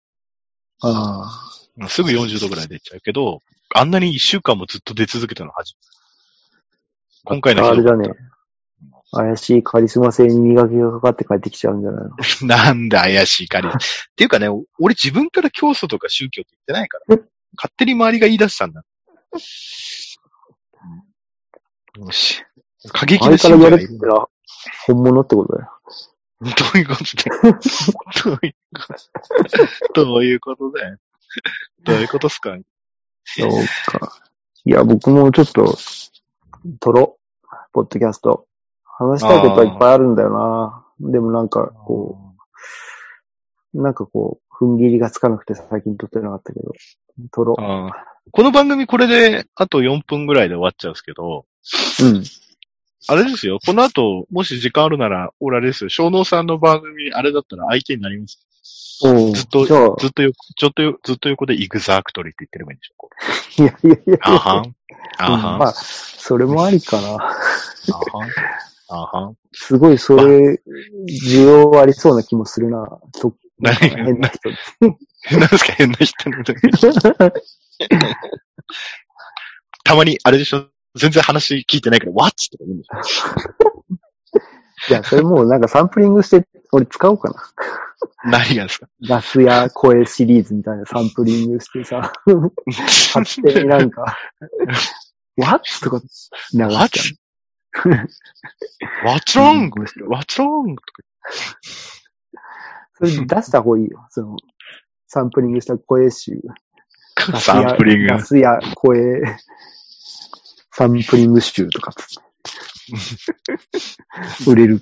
あうんすぐ40度ぐらい出ちゃうけど、あんなに1週間もずっと出続けたの初めて。今回のあ。れだね。怪しいカリスマ性に磨きがかかって帰ってきちゃうんじゃないの？[laughs] なんで怪しいかり。[laughs] っていうかね、俺自分から教祖とか宗教って言ってないから。勝手に周りが言い出したんだ。うんよし。過激な信者がいる。ら、本物ってことだよ。どういうことだよ。どういうことどういうことだよ。どういうことっすか？そうか。いや、僕もちょっと、撮ろう。ポッドキャスト。話したいことはいっぱいあるんだよな。でもなんか、こう、なんかこう、踏ん切りがつかなくて最近撮ってなかったけど、撮ろこの番組これであと4分ぐらいで終わっちゃうんですけど、う。うん。あれですよ。この後、もし時間あるなら、俺あれですよ。小能さんの番組、あれだったら相手になります。おうずっとじゃあ、ずっとよ、ちょっとよ、ずっと横でイグザクトリって言ってればいいんでしょこいやいやいやうあはん。あはん。あうんまあ、それもありかな。はん。あはん。すごいそれ、需要ありそうな気もするな。と何変な人。何ですか変な人 [laughs] たまに、あれでしょ？全然話聞いてないから、What? とか言うんでしょいや、それもうなんかサンプリングして、俺使おうかな。何がですか？ガスや声シリーズみたいなサンプリングしてさ、勝手になんか、what? とか流しちゃう。What's? とかそれ出した方がいいよ。その、サンプリングした声集。[laughs] サやンプリングガ。スや声、サンプリング集とか。売れる。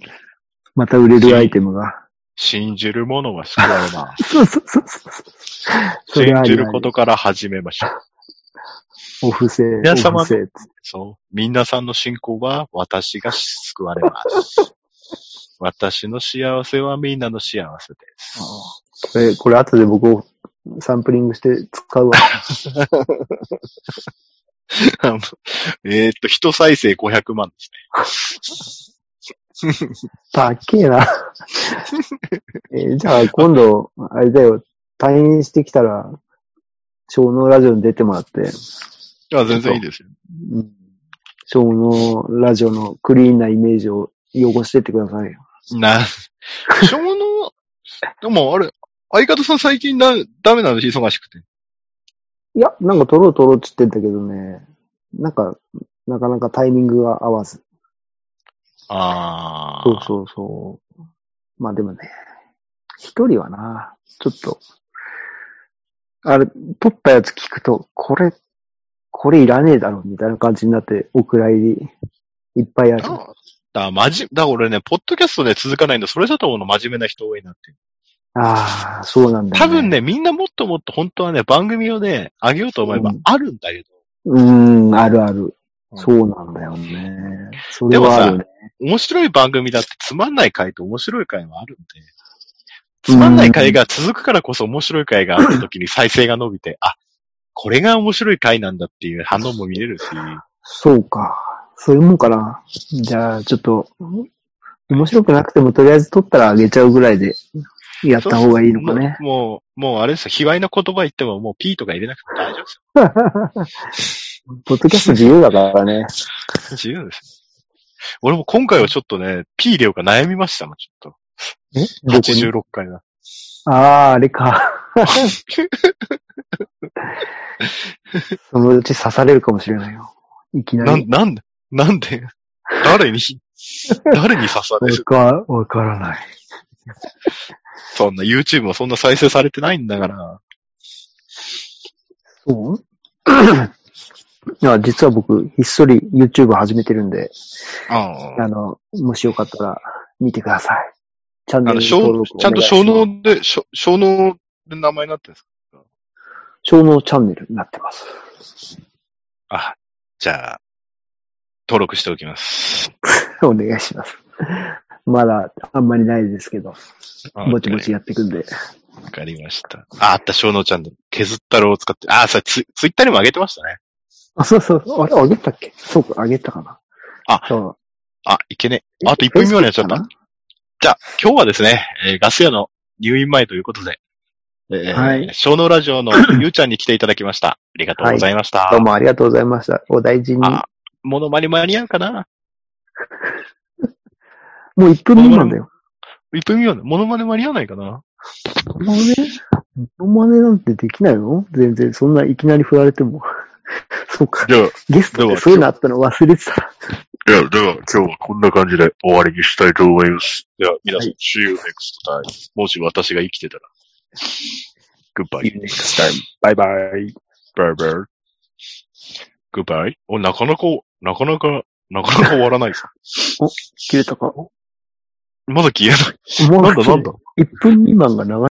また売れるアイテムが。信じる者は救われます。[laughs] そうそうそうそう。信じることから始めましょう。お布施。皆様そう。皆さんの信仰は私が救われます。私の幸せはみんなの幸せです。これ、これ後で僕をサンプリングして使うわ。[laughs] [laughs] えーっと、人再生500万ですたっけえな。えーじゃあ今度、あれだよ、退院してきたら、小脳ラジオに出てもらって、ね。あ、全然いいですよ。うん小脳ラジオのクリーンなイメージを汚してってくださいよ。な、小の、でもあれ、相方さん最近だ、ダメなの忙しくて。いや、なんか撮ろう撮ろうって言ってんだけどね、なんか、なかなかタイミングが合わず。ああ。そうそうそう。まあでもね、一人はな、ちょっと、あれ、撮ったやつ聞くと、これ、これいらねえだろ、みたいな感じになって、お蔵入り、いっぱいある。あだ、まじ、だ、俺ね、ポッドキャストで続かないんだ。それだと思うの真面目な人多いなって。ああ、そうなんだ、ね。多分。ね、みんなもっともっと本当はね、番組をね、上げようと思えばうんあるんだけど、うーん、あるある。うんそうなんだよね。それはあるね。面白い番組だってつまんない回と面白い回はあるんで、つまんない回が続くからこそ面白い回があった時に再生が伸びて、あ、これが面白い回なんだっていう反応も見れるし、そうか。そういうもんかな。じゃあ、ちょっと、面白くなくてもとりあえず撮ったらあげちゃうぐらいで、やった方がいいのかね。もう、もうあれですよ、卑猥な言葉言ってももう P とか入れなくて大丈夫です [laughs] ポッドキャスト自由だからね。よ。[laughs] 自由です。俺も今回はちょっとね、P 入れようか悩みましたもん、ちょっえと。どこに86回は。ああ、あれか。[laughs] そのうち刺されるかもしれないよ。いきなり。なんで、なんで、誰に、誰に刺される？わか、わからない。そんな YouTube もそんな再生されてないんだから。そう？[clears throat] いや、実は僕、ひっそり YouTube 始めてるんで、ああの、もしよかったら見てください。チャンネル小登録おちゃんと小脳で、小小脳で名前になってるんですか？小脳チャンネルになってます。あ、じゃあ、登録しておきます。[laughs] お願いします。まだあんまりないですけど、あぼちぼちやっていくんで。わかりました。あ、あった、小脳チャンネル。削ったろうを使って。あ、それツイツイッターにも上げてましたね。あ、そうそう、あれ、あげたっけ？そうか、あげたかな。あそう。あ、いけね。あと1分未満になっちゃった？じゃあ、今日はですね、えーガス屋の入院前ということで、えーはい小脳ラジオの [coughs] ゆうちゃんに来ていただきました。ありがとうございました。どうもありがとうございました。お大事に。あ、モノマネ間に合うかな？もう1分未満だよ。?1 分未満だ。モノマネ間に合わないかなモノマネモノマネなんてできないの？全然、そんないきなり振られても。[laughs] そうか。じゃあ、ゲストでそういうのあったの忘れてた。いや、では今日はこんな感じで終わりにしたいと思います。では、皆さん、はい see you next time. もし私が生きてたら。Goodbye. next time. バイバイ。Bye bye. Goodbye. お、なかなか、なかなか、なかなか終わらないです。切れたか？まだ消えない。なんだなんだ1分未満が長い。